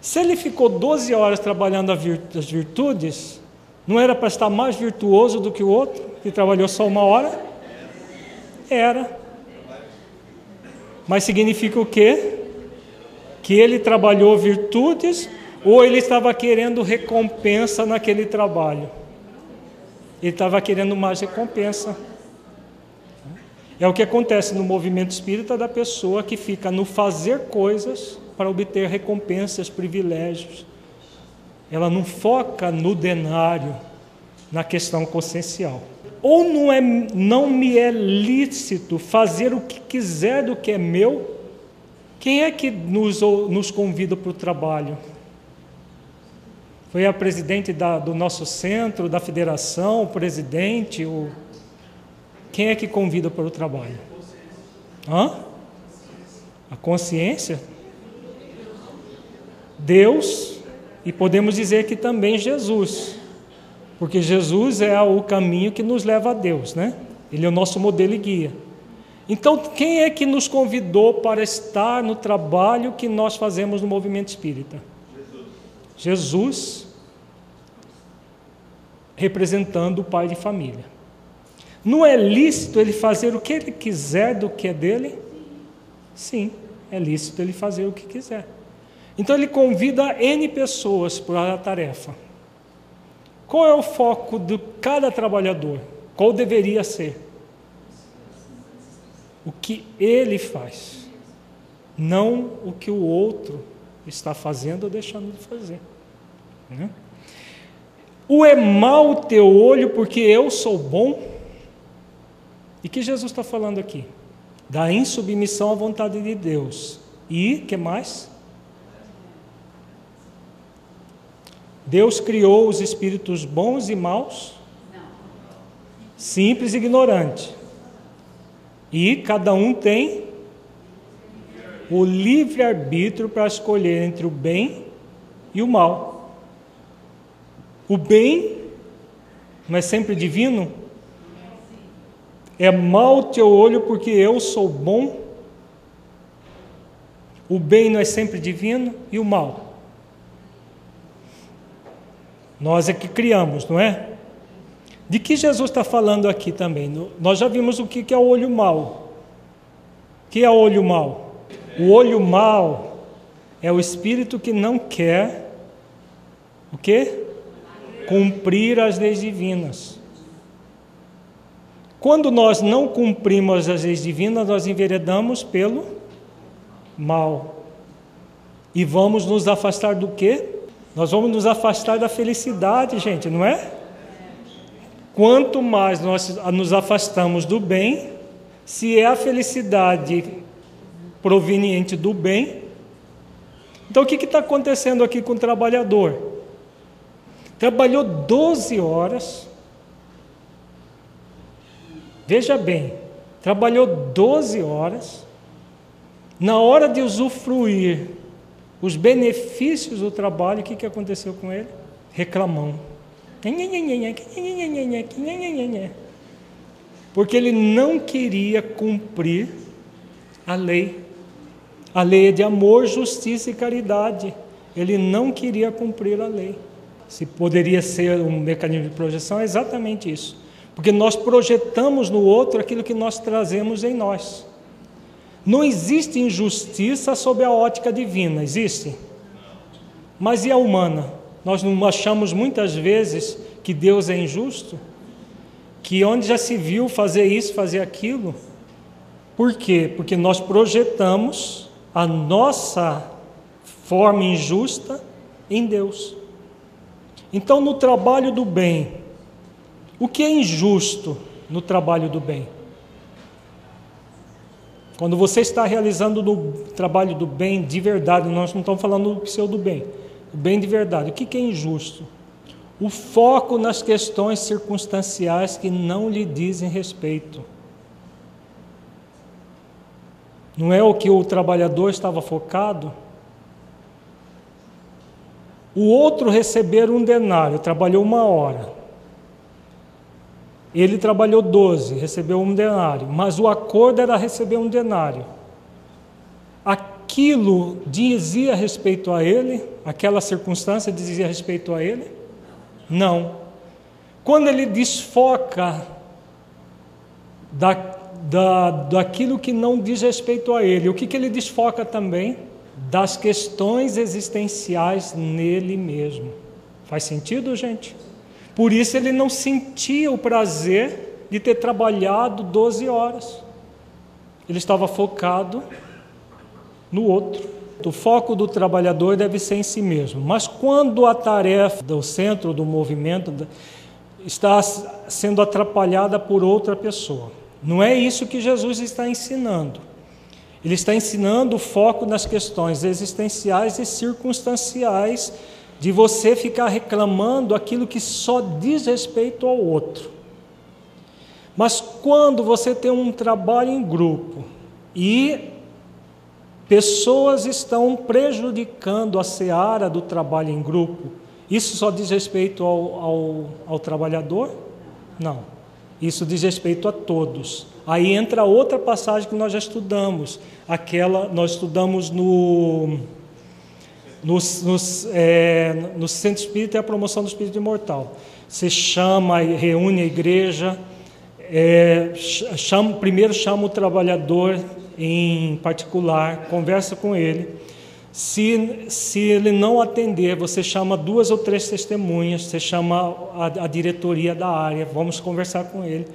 Se ele ficou 12 horas trabalhando as virtudes, não era para estar mais virtuoso do que o outro, que trabalhou só uma hora? Era. Mas significa o quê? Que ele trabalhou virtudes ou ele estava querendo recompensa naquele trabalho? Ele estava querendo mais recompensa. É o que acontece no movimento espírita da pessoa que fica no fazer coisas para obter recompensas, privilégios. Ela não foca no denário, na questão consciencial. Ou não, é, não me é lícito fazer o que quiser do que é meu? Quem é que nos, nos convida para o trabalho? Foi a presidente da, do nosso centro, da federação, o presidente, o... quem é que convida para o trabalho? Hã? A consciência? Deus e podemos dizer que também Jesus, porque Jesus é o caminho que nos leva a Deus, né? Ele é o nosso modelo e guia. Então, quem é que nos convidou para estar no trabalho que nós fazemos no movimento espírita? Jesus. Jesus, representando o pai de família. Não é lícito ele fazer o que ele quiser do que é dele? Sim, é lícito ele fazer o que quiser. Então ele convida N pessoas para a tarefa. Qual é o foco de cada trabalhador? Qual deveria ser? O que ele faz, não o que o outro está fazendo ou deixando de fazer. Né? O é mal teu olho porque eu sou bom? E que Jesus está falando aqui? Da insubmissão à vontade de Deus. E que mais? Deus criou os espíritos bons e maus? Simples e ignorante. E cada um tem o livre-arbítrio para escolher entre o bem e o mal. O bem não é sempre divino? É mal o teu olho porque eu sou bom? O bem não é sempre divino e o mal? Nós é que criamos, não é? De que Jesus está falando aqui também? Nós já vimos o que é o olho mau. O que é o olho mau? O olho mau é o espírito que não quer o quê? Cumprir as leis divinas. Quando nós não cumprimos as leis divinas, nós enveredamos pelo mal. E vamos nos afastar do quê? Nós vamos nos afastar da felicidade, gente, não é? Quanto mais nós nos afastamos do bem, se é a felicidade proveniente do bem, então o que está acontecendo aqui com o trabalhador? Trabalhou 12 horas, veja bem, trabalhou 12 horas, na hora de usufruir os benefícios do trabalho, o que, que aconteceu com ele? Reclamão. Porque ele não queria cumprir a lei. A lei é de amor, justiça e caridade. Ele não queria cumprir a lei. Se poderia ser um mecanismo de projeção, é exatamente isso. Porque nós projetamos no outro aquilo que nós trazemos em nós. Não existe injustiça sob a ótica divina, existe? Mas e a humana? Nós não achamos muitas vezes que Deus é injusto? Que onde já se viu fazer isso, fazer aquilo? Por quê? Porque nós projetamos a nossa forma injusta em Deus. Então, no trabalho do bem, o que é injusto no trabalho do bem? Quando você está realizando o trabalho do bem de verdade, nós não estamos falando do seu do bem, o bem de verdade. O que é injusto? O foco nas questões circunstanciais que não lhe dizem respeito. Não é o que o trabalhador estava focado? O outro receber um denário, trabalhou uma hora. Ele trabalhou 12, recebeu um denário, mas o acordo era receber um denário. Aquilo dizia respeito a ele? Aquela circunstância dizia respeito a ele? Não. Quando ele desfoca da, da, daquilo que não diz respeito a ele, o que, que ele desfoca também? das questões existenciais nele mesmo. Faz sentido, gente? Por isso ele não sentia o prazer de ter trabalhado 12 horas. Ele estava focado no outro. O foco do trabalhador deve ser em si mesmo. Mas quando a tarefa do centro do movimento está sendo atrapalhada por outra pessoa, não é isso que Jesus está ensinando. Ele está ensinando o foco nas questões existenciais e circunstanciais de você ficar reclamando aquilo que só diz respeito ao outro. Mas quando você tem um trabalho em grupo e pessoas estão prejudicando a seara do trabalho em grupo, isso só diz respeito ao, ao, ao trabalhador? Não. Isso diz respeito a todos. Aí entra outra passagem que nós já estudamos, aquela nós estudamos no nos, nos, é, no Centro Espírita é a promoção do Espírito Imortal. Você chama, reúne a igreja, é, chama, primeiro chama o trabalhador em particular, conversa com ele. Se, se ele não atender, você chama duas ou três testemunhas, você chama a, a diretoria da área, vamos conversar com ele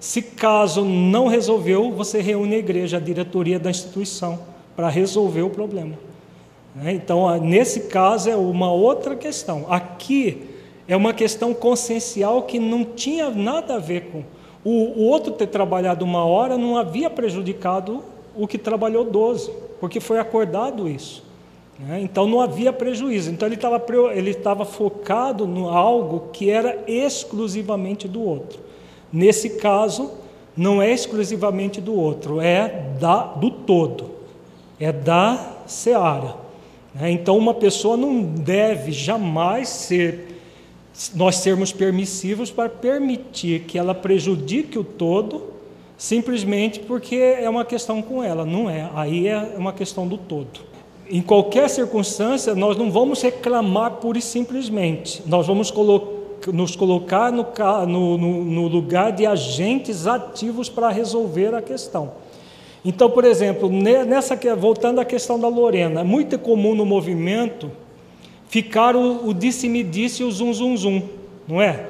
se caso não resolveu, você reúne a igreja, a diretoria da instituição, para resolver o problema. Né? Então, nesse caso, é uma outra questão. Aqui é uma questão consciencial que não tinha nada a ver com. O, outro ter trabalhado uma hora não havia prejudicado o que trabalhou 12, porque foi acordado isso. Né? Então não havia prejuízo. Então ele estava ele focado no algo que era exclusivamente do outro. Nesse caso, não é exclusivamente do outro, é da, do todo, é da seara. Né? Então, uma pessoa não deve jamais ser, nós sermos permissivos para permitir que ela prejudique o todo, simplesmente porque é uma questão com ela, não é. Aí é uma questão do todo. Em qualquer circunstância, nós não vamos reclamar pura e simplesmente, nós vamos colocar nos colocar no, no, no lugar de agentes ativos para resolver a questão. Então, por exemplo, nessa voltando à questão da Lorena, é muito comum no movimento ficar o, o disse-me disse e o zum zum zum, não é?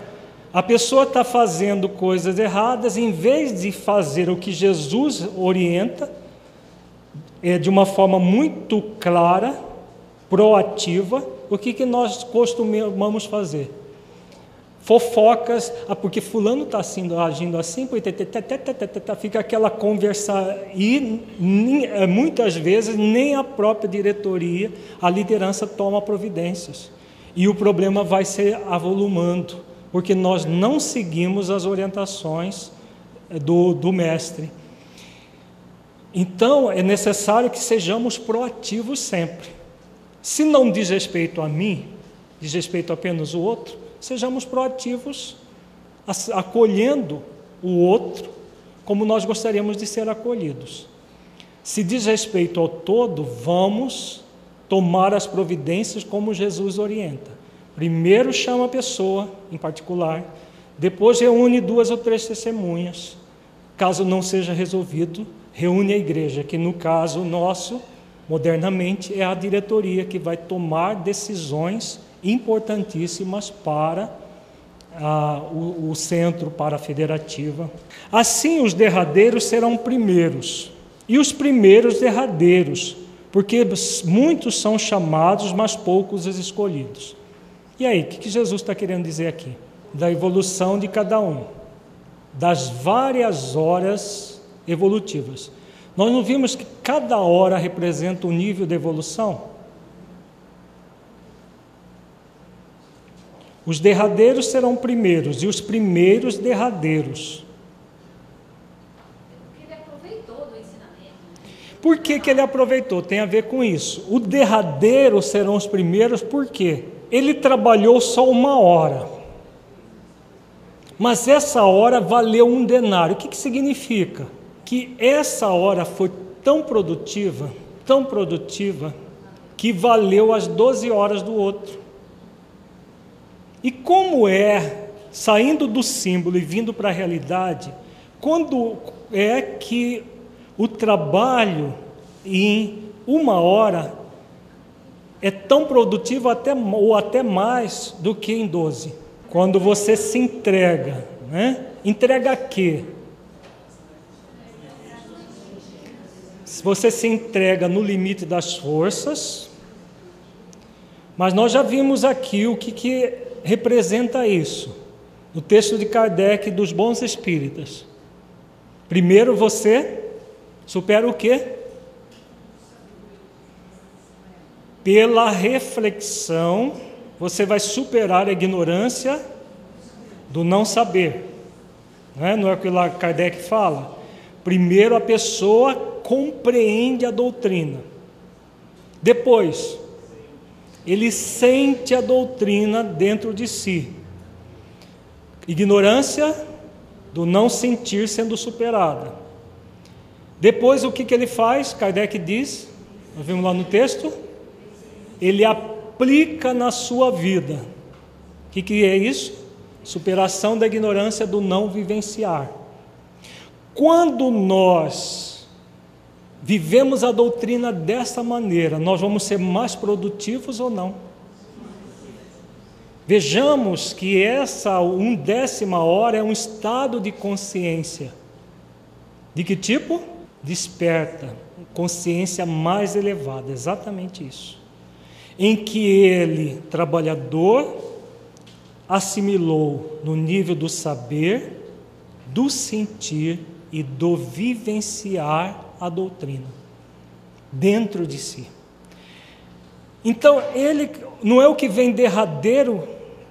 A pessoa está fazendo coisas erradas, em vez de fazer o que Jesus orienta, é, de uma forma muito clara, proativa, o que, que nós costumamos fazer? Fofocas, ah, porque fulano está assim, agindo assim, fica aquela conversa e eh, muitas vezes nem a própria diretoria, a liderança toma providências. E o problema vai se avolumando, porque nós não seguimos as orientações eh, do, do mestre. Então, é necessário que sejamos proativos sempre. Se não diz respeito a mim, diz respeito apenas ao outro, sejamos proativos, acolhendo o outro como nós gostaríamos de ser acolhidos. Se diz respeito ao todo, vamos tomar as providências como Jesus orienta. Primeiro chama a pessoa em particular, Depois reúne duas ou três testemunhas. Caso não seja resolvido, reúne a igreja, que no caso nosso, modernamente, é a diretoria que vai tomar decisões importantíssimas para ah, o, o centro, para a federativa. Assim, os derradeiros serão primeiros, e os primeiros derradeiros, porque muitos são chamados, mas poucos os escolhidos. E aí, o que Jesus está querendo dizer aqui? Da evolução de cada um, das várias horas evolutivas. Nós não vimos que cada hora representa um nível de evolução? Os derradeiros serão primeiros e os primeiros derradeiros. Ele aproveitou do ensinamento. Por que, que ele aproveitou? Tem a ver com isso. O derradeiro serão os primeiros, por quê? Ele trabalhou só uma hora. Mas essa hora valeu um denário. O que, que significa? Que essa hora foi tão produtiva, tão produtiva, que valeu as 12 horas do outro. E como é, saindo do símbolo e vindo para a realidade, quando é que o trabalho em uma hora é tão produtivo até, ou até mais do que em 12? Quando você se entrega, né? Entrega a quê? Se você se entrega no limite das forças, mas nós já vimos aqui o que, que representa isso? No texto de Kardec dos bons espíritas. Primeiro você supera o quê? Pela reflexão, você vai superar a ignorância do não saber. Não é, não é o que lá Kardec fala? Primeiro a pessoa compreende a doutrina. Depois, ele sente a doutrina dentro de si. Ignorância do não sentir sendo superada. Depois, o que, que ele faz? Kardec diz, nós vimos lá no texto, ele aplica na sua vida. O que, que é isso? Superação da ignorância do não vivenciar. Quando nós vivemos a doutrina dessa maneira, nós vamos ser mais produtivos ou não? Vejamos que essa undécima hora é um estado de consciência. De que tipo? Desperta, consciência mais elevada, exatamente isso. Em que ele, trabalhador, assimilou no nível do saber, do sentir e do vivenciar a doutrina dentro de si. Então, ele não é o que vem derradeiro,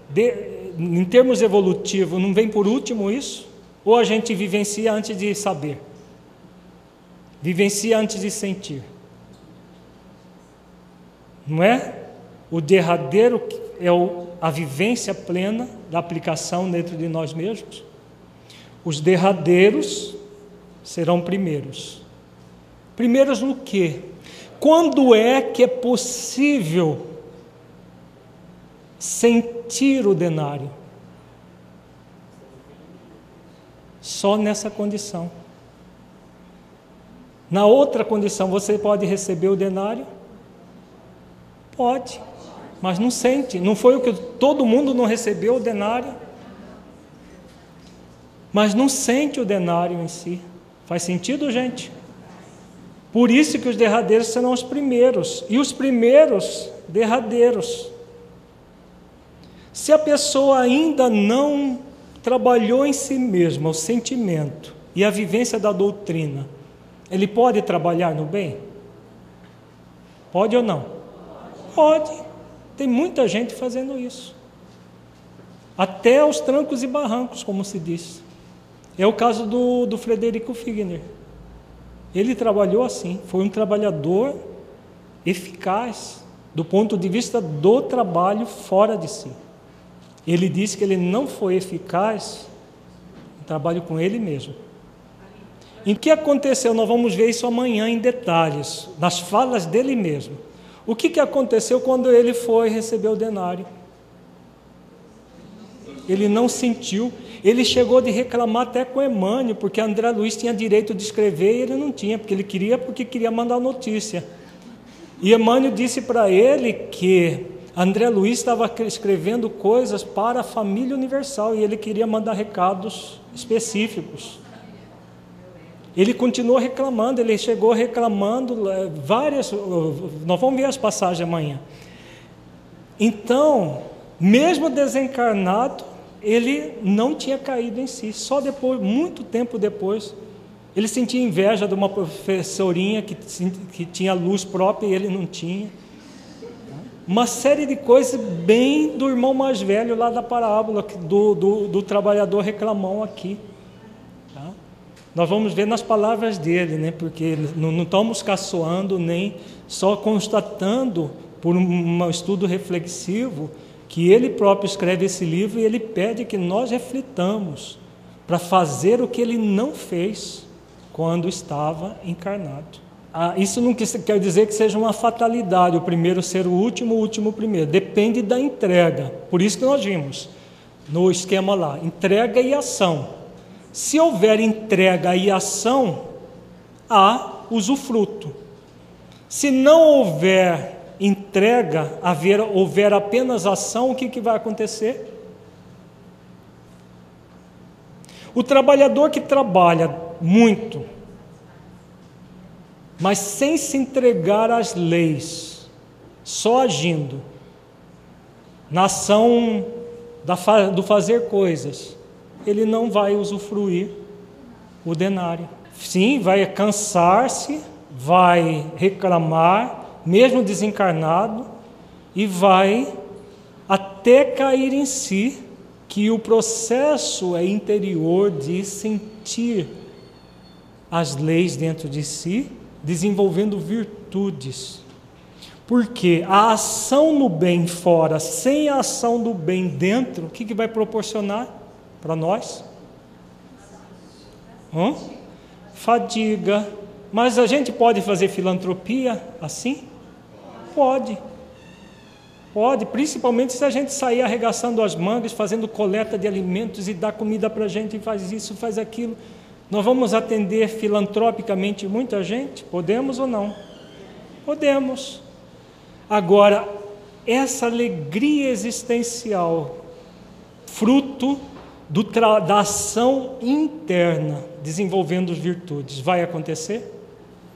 de, em termos evolutivos, não vem por último isso? Ou a gente vivencia antes de saber? Vivencia antes de sentir. Não é? O derradeiro é a vivência plena da aplicação dentro de nós mesmos. Os derradeiros serão primeiros. Primeiros no quê? Quando é que é possível sentir o denário? Só nessa condição. Na outra condição, você pode receber o denário? Pode, mas não sente. Não foi o que todo mundo não recebeu o denário? Mas não sente o denário em si. Faz sentido, gente? Por isso que os derradeiros serão os primeiros, e os primeiros derradeiros. Se a pessoa ainda não trabalhou em si mesma o sentimento e a vivência da doutrina, ele pode trabalhar no bem? Pode ou não? Pode. Tem muita gente fazendo isso. Até aos trancos e barrancos, como se diz. É o caso do, do Frederico Figner. Ele trabalhou assim, foi um trabalhador eficaz do ponto de vista do trabalho fora de si. Ele disse que ele não foi eficaz no trabalho com ele mesmo. Em que aconteceu? Nós vamos ver isso amanhã em detalhes, nas falas dele mesmo. O que, que aconteceu quando ele foi receber o denário? ele não sentiu. Ele chegou de reclamar até com Emmanuel, porque André Luiz tinha direito de escrever e ele não tinha, porque ele queria, porque queria mandar notícia. E Emmanuel disse para ele que André Luiz estava escrevendo coisas para a família universal e ele queria mandar recados específicos. Ele continuou reclamando, ele chegou reclamando eh, várias. Nós vamos ver as passagens amanhã. Então, mesmo desencarnado, ele não tinha caído em si. Só depois, muito tempo depois, ele sentia inveja de uma professorinha que, que tinha luz própria e ele não tinha. Uma série de coisas bem do irmão mais velho lá da parábola, do, do, do trabalhador reclamão aqui. Tá? Nós vamos ver nas palavras dele, né? porque não, não estamos caçoando nem só constatando por um estudo reflexivo que ele próprio escreve esse livro e ele pede que nós reflitamos para fazer o que ele não fez quando estava encarnado. Ah, isso não quer dizer que seja uma fatalidade, o primeiro ser o último, o último primeiro. Depende da entrega. Por isso que nós vimos no esquema lá: entrega e ação. Se houver entrega e ação, há usufruto. Se não houver entrega, haver, houver apenas ação, o que, que vai acontecer? O trabalhador que trabalha muito, mas sem se entregar às leis, só agindo, na ação da, do fazer coisas, ele não vai usufruir o denário. Sim, vai cansar-se, vai reclamar, mesmo desencarnado, e vai até cair em si, que o processo é interior de sentir as leis dentro de si, desenvolvendo virtudes. Porque a ação no bem fora, sem a ação do bem dentro, o que, que vai proporcionar para nós? Hã? Fadiga. Mas a gente pode fazer filantropia assim? Pode. Pode, principalmente se a gente sair arregaçando as mangas, fazendo coleta de alimentos e dar comida para a gente, e faz isso, faz aquilo. Nós vamos atender filantropicamente muita gente? Podemos ou não? Podemos. Agora, essa alegria existencial, fruto da ação interna, desenvolvendo virtudes, vai acontecer?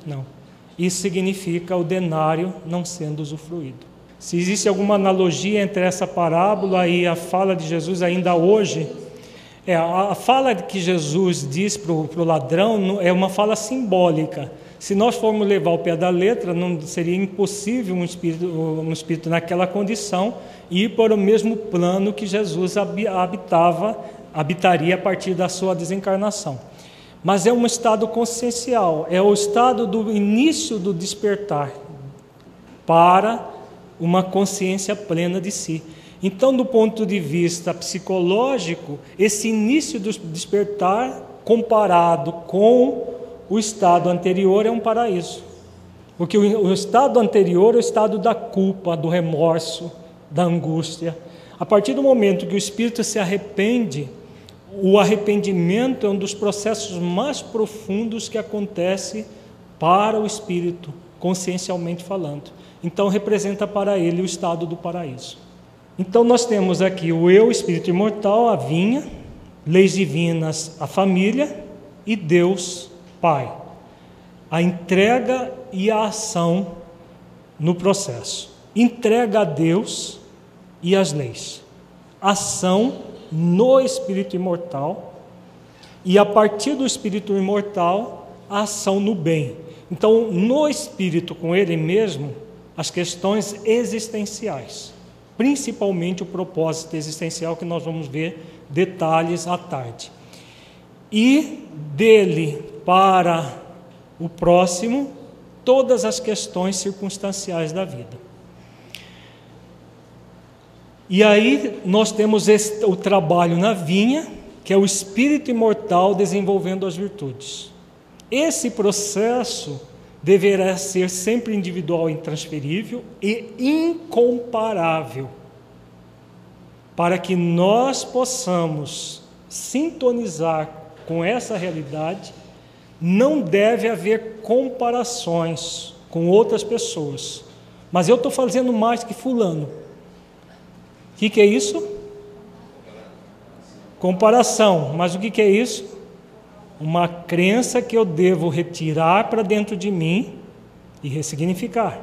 Não. Isso significa o denário não sendo usufruído. Se existe alguma analogia entre essa parábola e a fala de Jesus ainda hoje, é, a fala que Jesus diz para o ladrão é uma fala simbólica. Se nós formos levar o pé da letra, não seria impossível um espírito, um espírito naquela condição ir para o mesmo plano que Jesus habitava, habitaria a partir da sua desencarnação mas é um estado consciencial, é o estado do início do despertar para uma consciência plena de si. Então, do ponto de vista psicológico, esse início do despertar comparado com o estado anterior é um paraíso. Porque o, estado anterior é o estado da culpa, do remorso, da angústia. A partir do momento que o espírito se arrepende, o arrependimento é um dos processos mais profundos que acontece para o espírito, consciencialmente falando. Então representa para ele o estado do paraíso. Então nós temos aqui o eu, espírito imortal, a vinha, leis divinas, a família e Deus, Pai. A entrega e a ação no processo. Entrega a Deus e as leis. Ação no espírito imortal e a partir do espírito imortal a ação no bem. Então, no espírito com ele mesmo, as questões existenciais, principalmente o propósito existencial que nós vamos ver detalhes à tarde. E dele para o próximo, todas as questões circunstanciais da vida. E aí nós temos esse, o trabalho na vinha, que é o espírito imortal desenvolvendo as virtudes. Esse processo deverá ser sempre individual intransferível e incomparável. para que nós possamos sintonizar com essa realidade, não deve haver comparações com outras pessoas. Mas eu estou fazendo mais que Fulano. Que, que é isso? Comparação. Mas o que, que é isso? Uma crença que eu devo retirar para dentro de mim e ressignificar.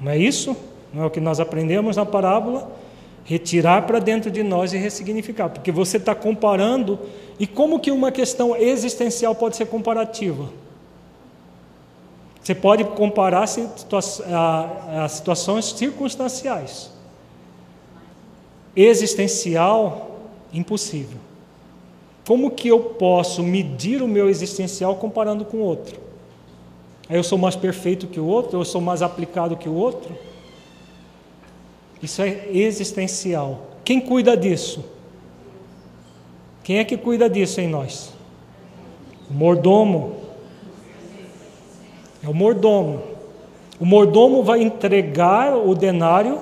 Não é isso? Não é o que nós aprendemos na parábola? Retirar para dentro de nós e ressignificar. Porque você está comparando. E como que uma questão existencial pode ser comparativa? Você pode comparar a, situações circunstanciais. Existencial, impossível. Como que eu posso medir o meu existencial comparando com o outro? Eu sou mais perfeito que o outro, eu sou mais aplicado que o outro? Isso é existencial. Quem cuida disso? Quem é que cuida disso em nós? O mordomo. É o mordomo. O mordomo vai entregar o denário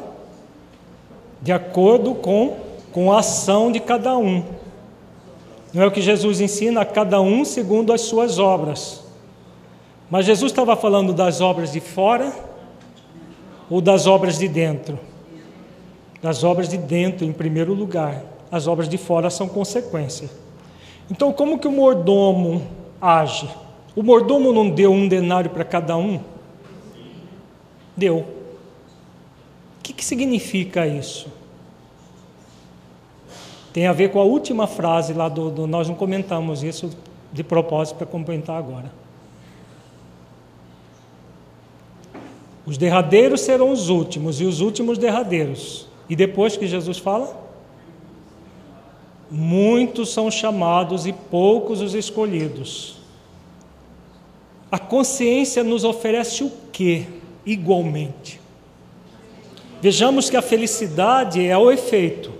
de acordo com, com a ação de cada um. Não é o que Jesus ensina a cada um segundo as suas obras. Mas Jesus estava falando das obras de fora ou das obras de dentro? Das obras de dentro, em primeiro lugar. As obras de fora são consequência. Então, como que o mordomo age? O mordomo não deu um denário para cada um? Deu. O que, que significa isso? Tem a ver com a última frase lá do, do nós não comentamos isso de propósito para comentar agora. Os derradeiros serão os últimos e os últimos derradeiros. E depois que Jesus fala? Muitos são chamados e poucos os escolhidos. A consciência nos oferece o que igualmente? Vejamos que a felicidade é o efeito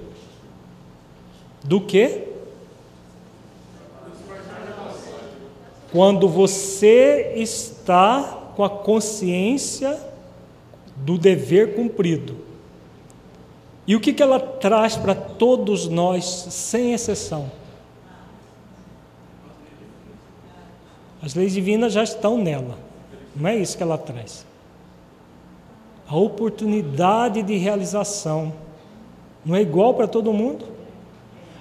do que? Quando você está com a consciência do dever cumprido. E o que, que ela traz para todos nós, sem exceção? As leis divinas já estão nela, não é isso que ela traz. A oportunidade de realização não é igual para todo mundo?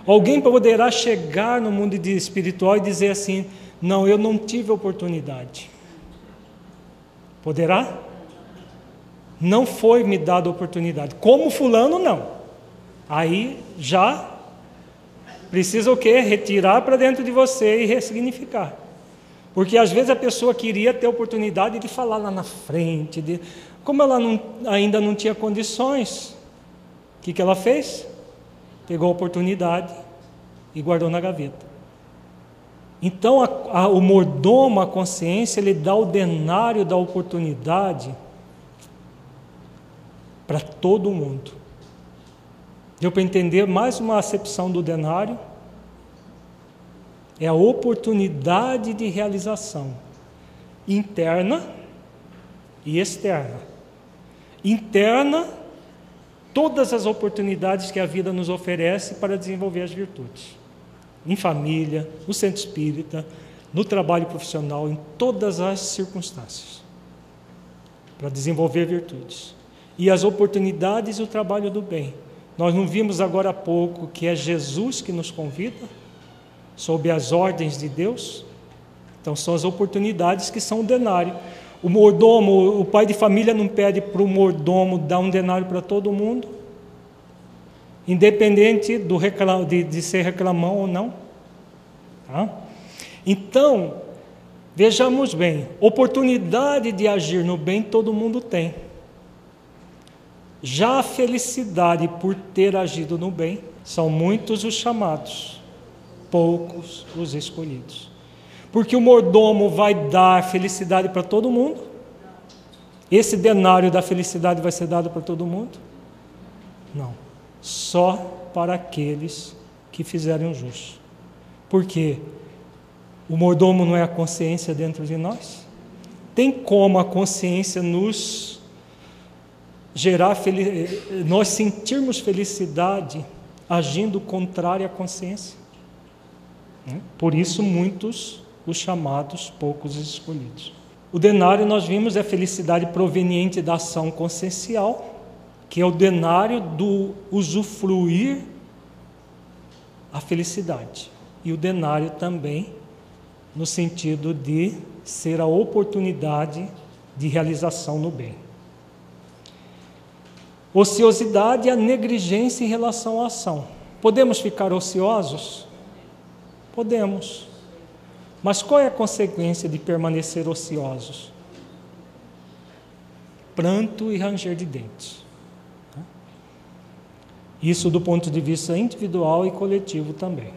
Alguém poderá chegar no mundo espiritual e dizer assim: Não, eu não tive oportunidade. Poderá? não foi me dada oportunidade. Como fulano, não. Aí já precisa o quê? Retirar para dentro de você e ressignificar. Porque às vezes a pessoa queria ter oportunidade de falar lá na frente, de... como ela não, ainda não tinha condições, o que, que ela fez? Pegou a oportunidade e guardou na gaveta. Então a, a, o mordomo, a consciência, ele dá o denário da oportunidade para todo mundo. Deu para entender mais uma acepção do denário? É a oportunidade de realização interna e externa. Interna, todas as oportunidades que a vida nos oferece para desenvolver as virtudes. Em família, no centro espírita, no trabalho profissional, em todas as circunstâncias. Para desenvolver virtudes e as oportunidades e o trabalho do bem. Nós não vimos agora há pouco que é Jesus que nos convida, sob as ordens de Deus? Então, são as oportunidades que são o denário. O mordomo, o pai de família não pede para o mordomo dar um denário para todo mundo, independente do de, de ser reclamão ou não. Tá? Então, vejamos bem: oportunidade de agir no bem todo mundo tem. Já a felicidade por ter agido no bem, são muitos os chamados, poucos os escolhidos. Porque o mordomo vai dar felicidade para todo mundo? Esse denário da felicidade vai ser dado para todo mundo? Não. Só para aqueles que fizerem o justo. Porque o mordomo não é a consciência dentro de nós? Tem como a consciência nos gerar nós sentirmos felicidade agindo contrário à consciência. Né? Por isso, muitos os chamados, poucos os escolhidos. O denário, nós vimos, é a felicidade proveniente da ação consciencial, que é o denário do usufruir a felicidade. E o denário também, no sentido de ser a oportunidade de realização no bem. Ociosidade é a negligência em relação à ação. Podemos ficar ociosos? Podemos. Mas qual é a consequência de permanecer ociosos? Pranto e ranger de dentes. Isso do ponto de vista individual e coletivo também.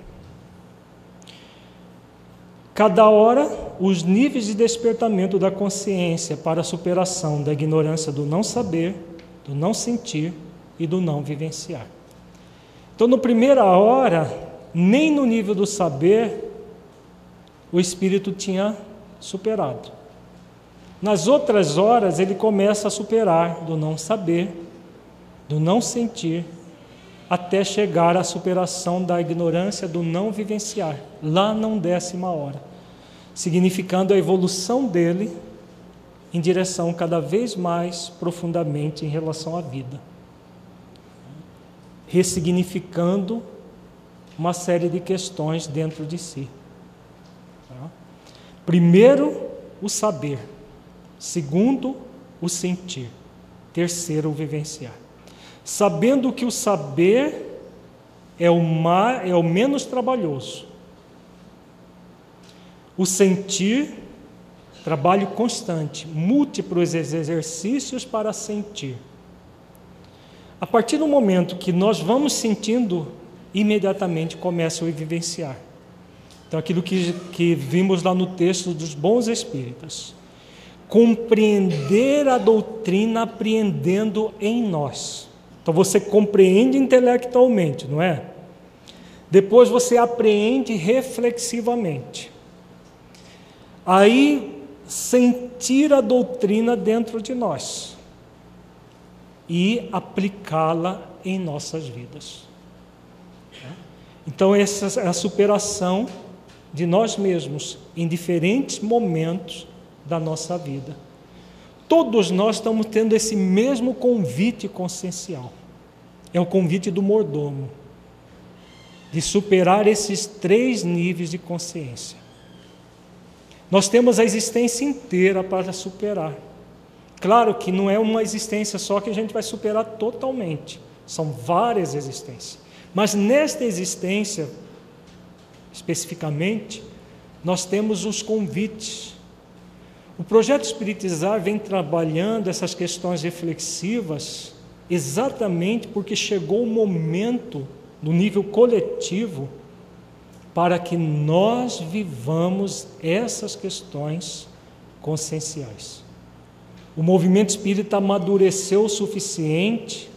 Cada hora, os níveis de despertamento da consciência para a superação da ignorância do não saber, do não sentir e do não vivenciar. Então, na primeira hora, nem no nível do saber o espírito tinha superado. Nas outras horas, ele começa a superar do não saber, do não sentir, até chegar à superação da ignorância, do não vivenciar, lá não décima hora, significando a evolução dele em direção cada vez mais profundamente em relação à vida, ressignificando uma série de questões dentro de si. Primeiro, o saber. Segundo, o sentir. Terceiro, o vivenciar. Sabendo que o saber é o, mais, é o menos trabalhoso. O sentir, trabalho constante, múltiplos exercícios para sentir. A partir do momento que nós vamos sentindo, imediatamente começa a vivenciar. Então, aquilo que, que vimos lá no texto dos bons espíritos. Compreender a doutrina apreendendo em nós. Então, você compreende intelectualmente, não é? Depois você apreende reflexivamente. Aí, sentir a doutrina dentro de nós e aplicá-la em nossas vidas. Então, essa é a superação de nós mesmos em diferentes momentos da nossa vida. Todos nós estamos tendo esse mesmo convite consciencial. É o convite do mordomo de superar esses três níveis de consciência. Nós temos a existência inteira para superar. Claro que não é uma existência só que a gente vai superar totalmente, são várias existências. Mas nesta existência, especificamente, nós temos os convites. O projeto Espiritizar vem trabalhando essas questões reflexivas exatamente porque chegou o momento, no nível coletivo, para que nós vivamos essas questões conscienciais. O movimento espírita amadureceu o suficiente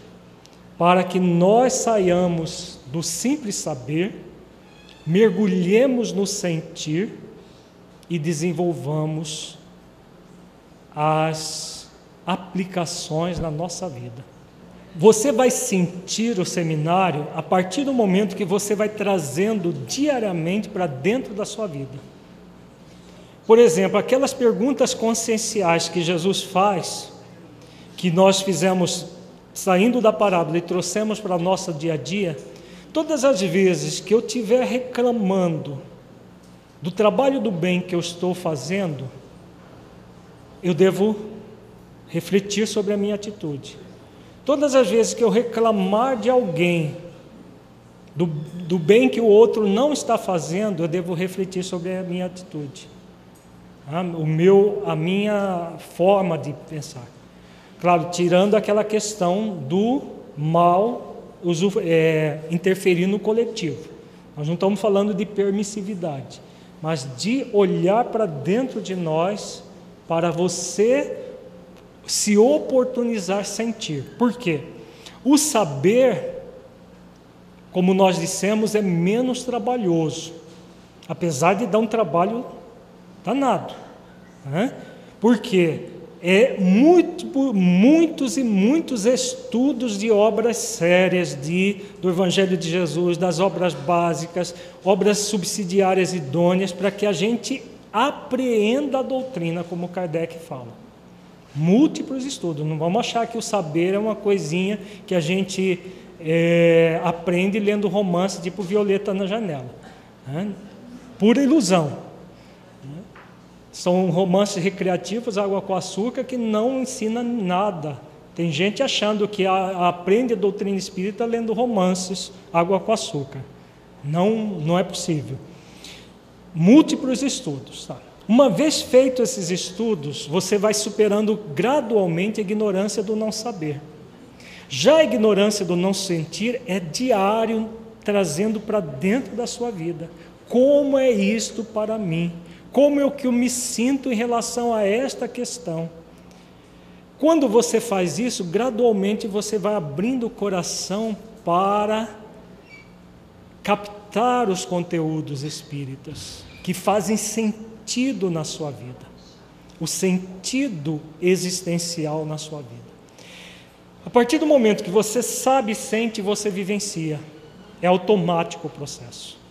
para que nós saiamos do simples saber mergulhemos no sentir e desenvolvamos as aplicações na nossa vida. Você vai sentir o seminário a partir do momento que você vai trazendo diariamente para dentro da sua vida. Por exemplo, aquelas perguntas conscienciais que Jesus faz, que nós fizemos saindo da parábola e trouxemos para o nosso dia a dia, Todas as vezes que eu estiver reclamando do trabalho do bem que eu estou fazendo, eu devo refletir sobre a minha atitude. Todas as vezes que eu reclamar de alguém, do, do bem que o outro não está fazendo, eu devo refletir sobre a minha atitude. Ah, o meu, a minha forma de pensar. Claro, tirando aquela questão do mal é, interferir no coletivo. Nós não estamos falando de permissividade, mas de olhar para dentro de nós para você se oportunizar sentir. Por quê? O saber, como nós dissemos, é menos trabalhoso, apesar de dar um trabalho danado. Né? Porque é muito, muitos e muitos estudos de obras sérias de, do Evangelho de Jesus, das obras básicas, obras subsidiárias idôneas, para que a gente apreenda a doutrina, como Kardec fala. Múltiplos estudos, não vamos achar que o saber é uma coisinha que a gente é, aprende lendo romance tipo Violeta na Janela. Né? Pura ilusão. São romances recreativos, água com açúcar, que não ensina nada. Tem gente achando que a, aprende a doutrina espírita lendo romances, água com açúcar. Não, não é possível. Múltiplos estudos. Tá? Uma vez feitos esses estudos, você vai superando gradualmente a ignorância do não saber. Já a ignorância do não sentir é diário, trazendo para dentro da sua vida. Como é isto para mim? Como é que eu me sinto em relação a esta questão. Quando você faz isso, gradualmente você vai abrindo o coração para captar os conteúdos espíritas que fazem sentido na sua vida, o sentido existencial na sua vida. A partir do momento que você sabe, sente, você vivencia, é automático o processo.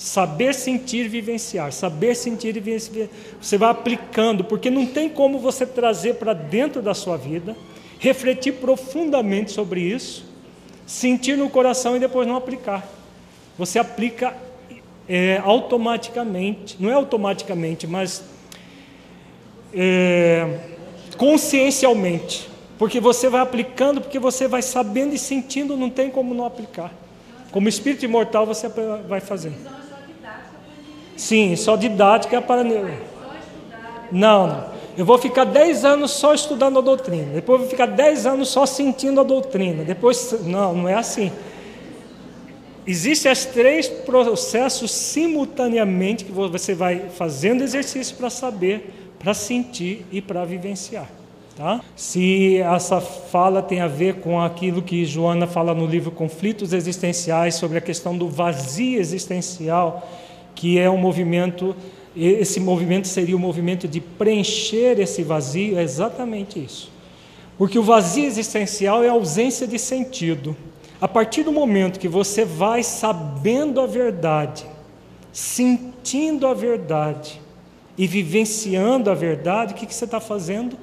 Saber sentir, vivenciar. Saber sentir e vivenciar. Você vai aplicando, porque não tem como você trazer para dentro da sua vida, refletir profundamente sobre isso, sentir no coração e depois não aplicar. Você aplica é, automaticamente, não é automaticamente, mas é, consciencialmente. Porque você vai aplicando, porque você vai sabendo e sentindo, não tem como não aplicar. Como espírito imortal você vai fazer. Sim, só didática para. Não, não. Eu vou ficar 10 anos só estudando a doutrina. Depois eu vou ficar 10 anos só sentindo a doutrina. Depois. Não, não é assim. Existem os três processos simultaneamente que você vai fazendo exercício para saber, para sentir e para vivenciar. Tá? Se essa fala tem a ver com aquilo que Joana fala no livro Conflitos Existenciais, sobre a questão do vazio existencial que é um movimento, esse movimento seria o movimento de preencher esse vazio, é exatamente isso. Porque o vazio existencial é a ausência de sentido. A partir do momento que você vai sabendo a verdade, sentindo a verdade e vivenciando a verdade, o que, que você está fazendo?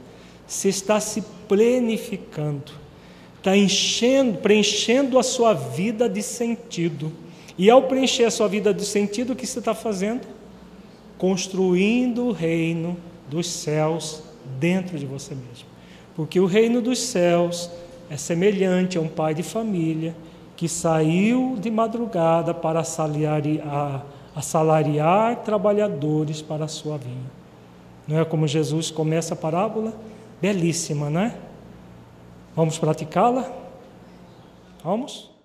Você está se plenificando, está enchendo, preenchendo a sua vida de sentido. E ao preencher a sua vida de sentido, o que você está fazendo? Construindo o reino dos céus dentro de você mesmo. Porque o reino dos céus é semelhante a um pai de família que saiu de madrugada para assalariar, assalariar trabalhadores para a sua vinha. Não é como Jesus começa a parábola? Belíssima, não é? Vamos praticá-la? Vamos?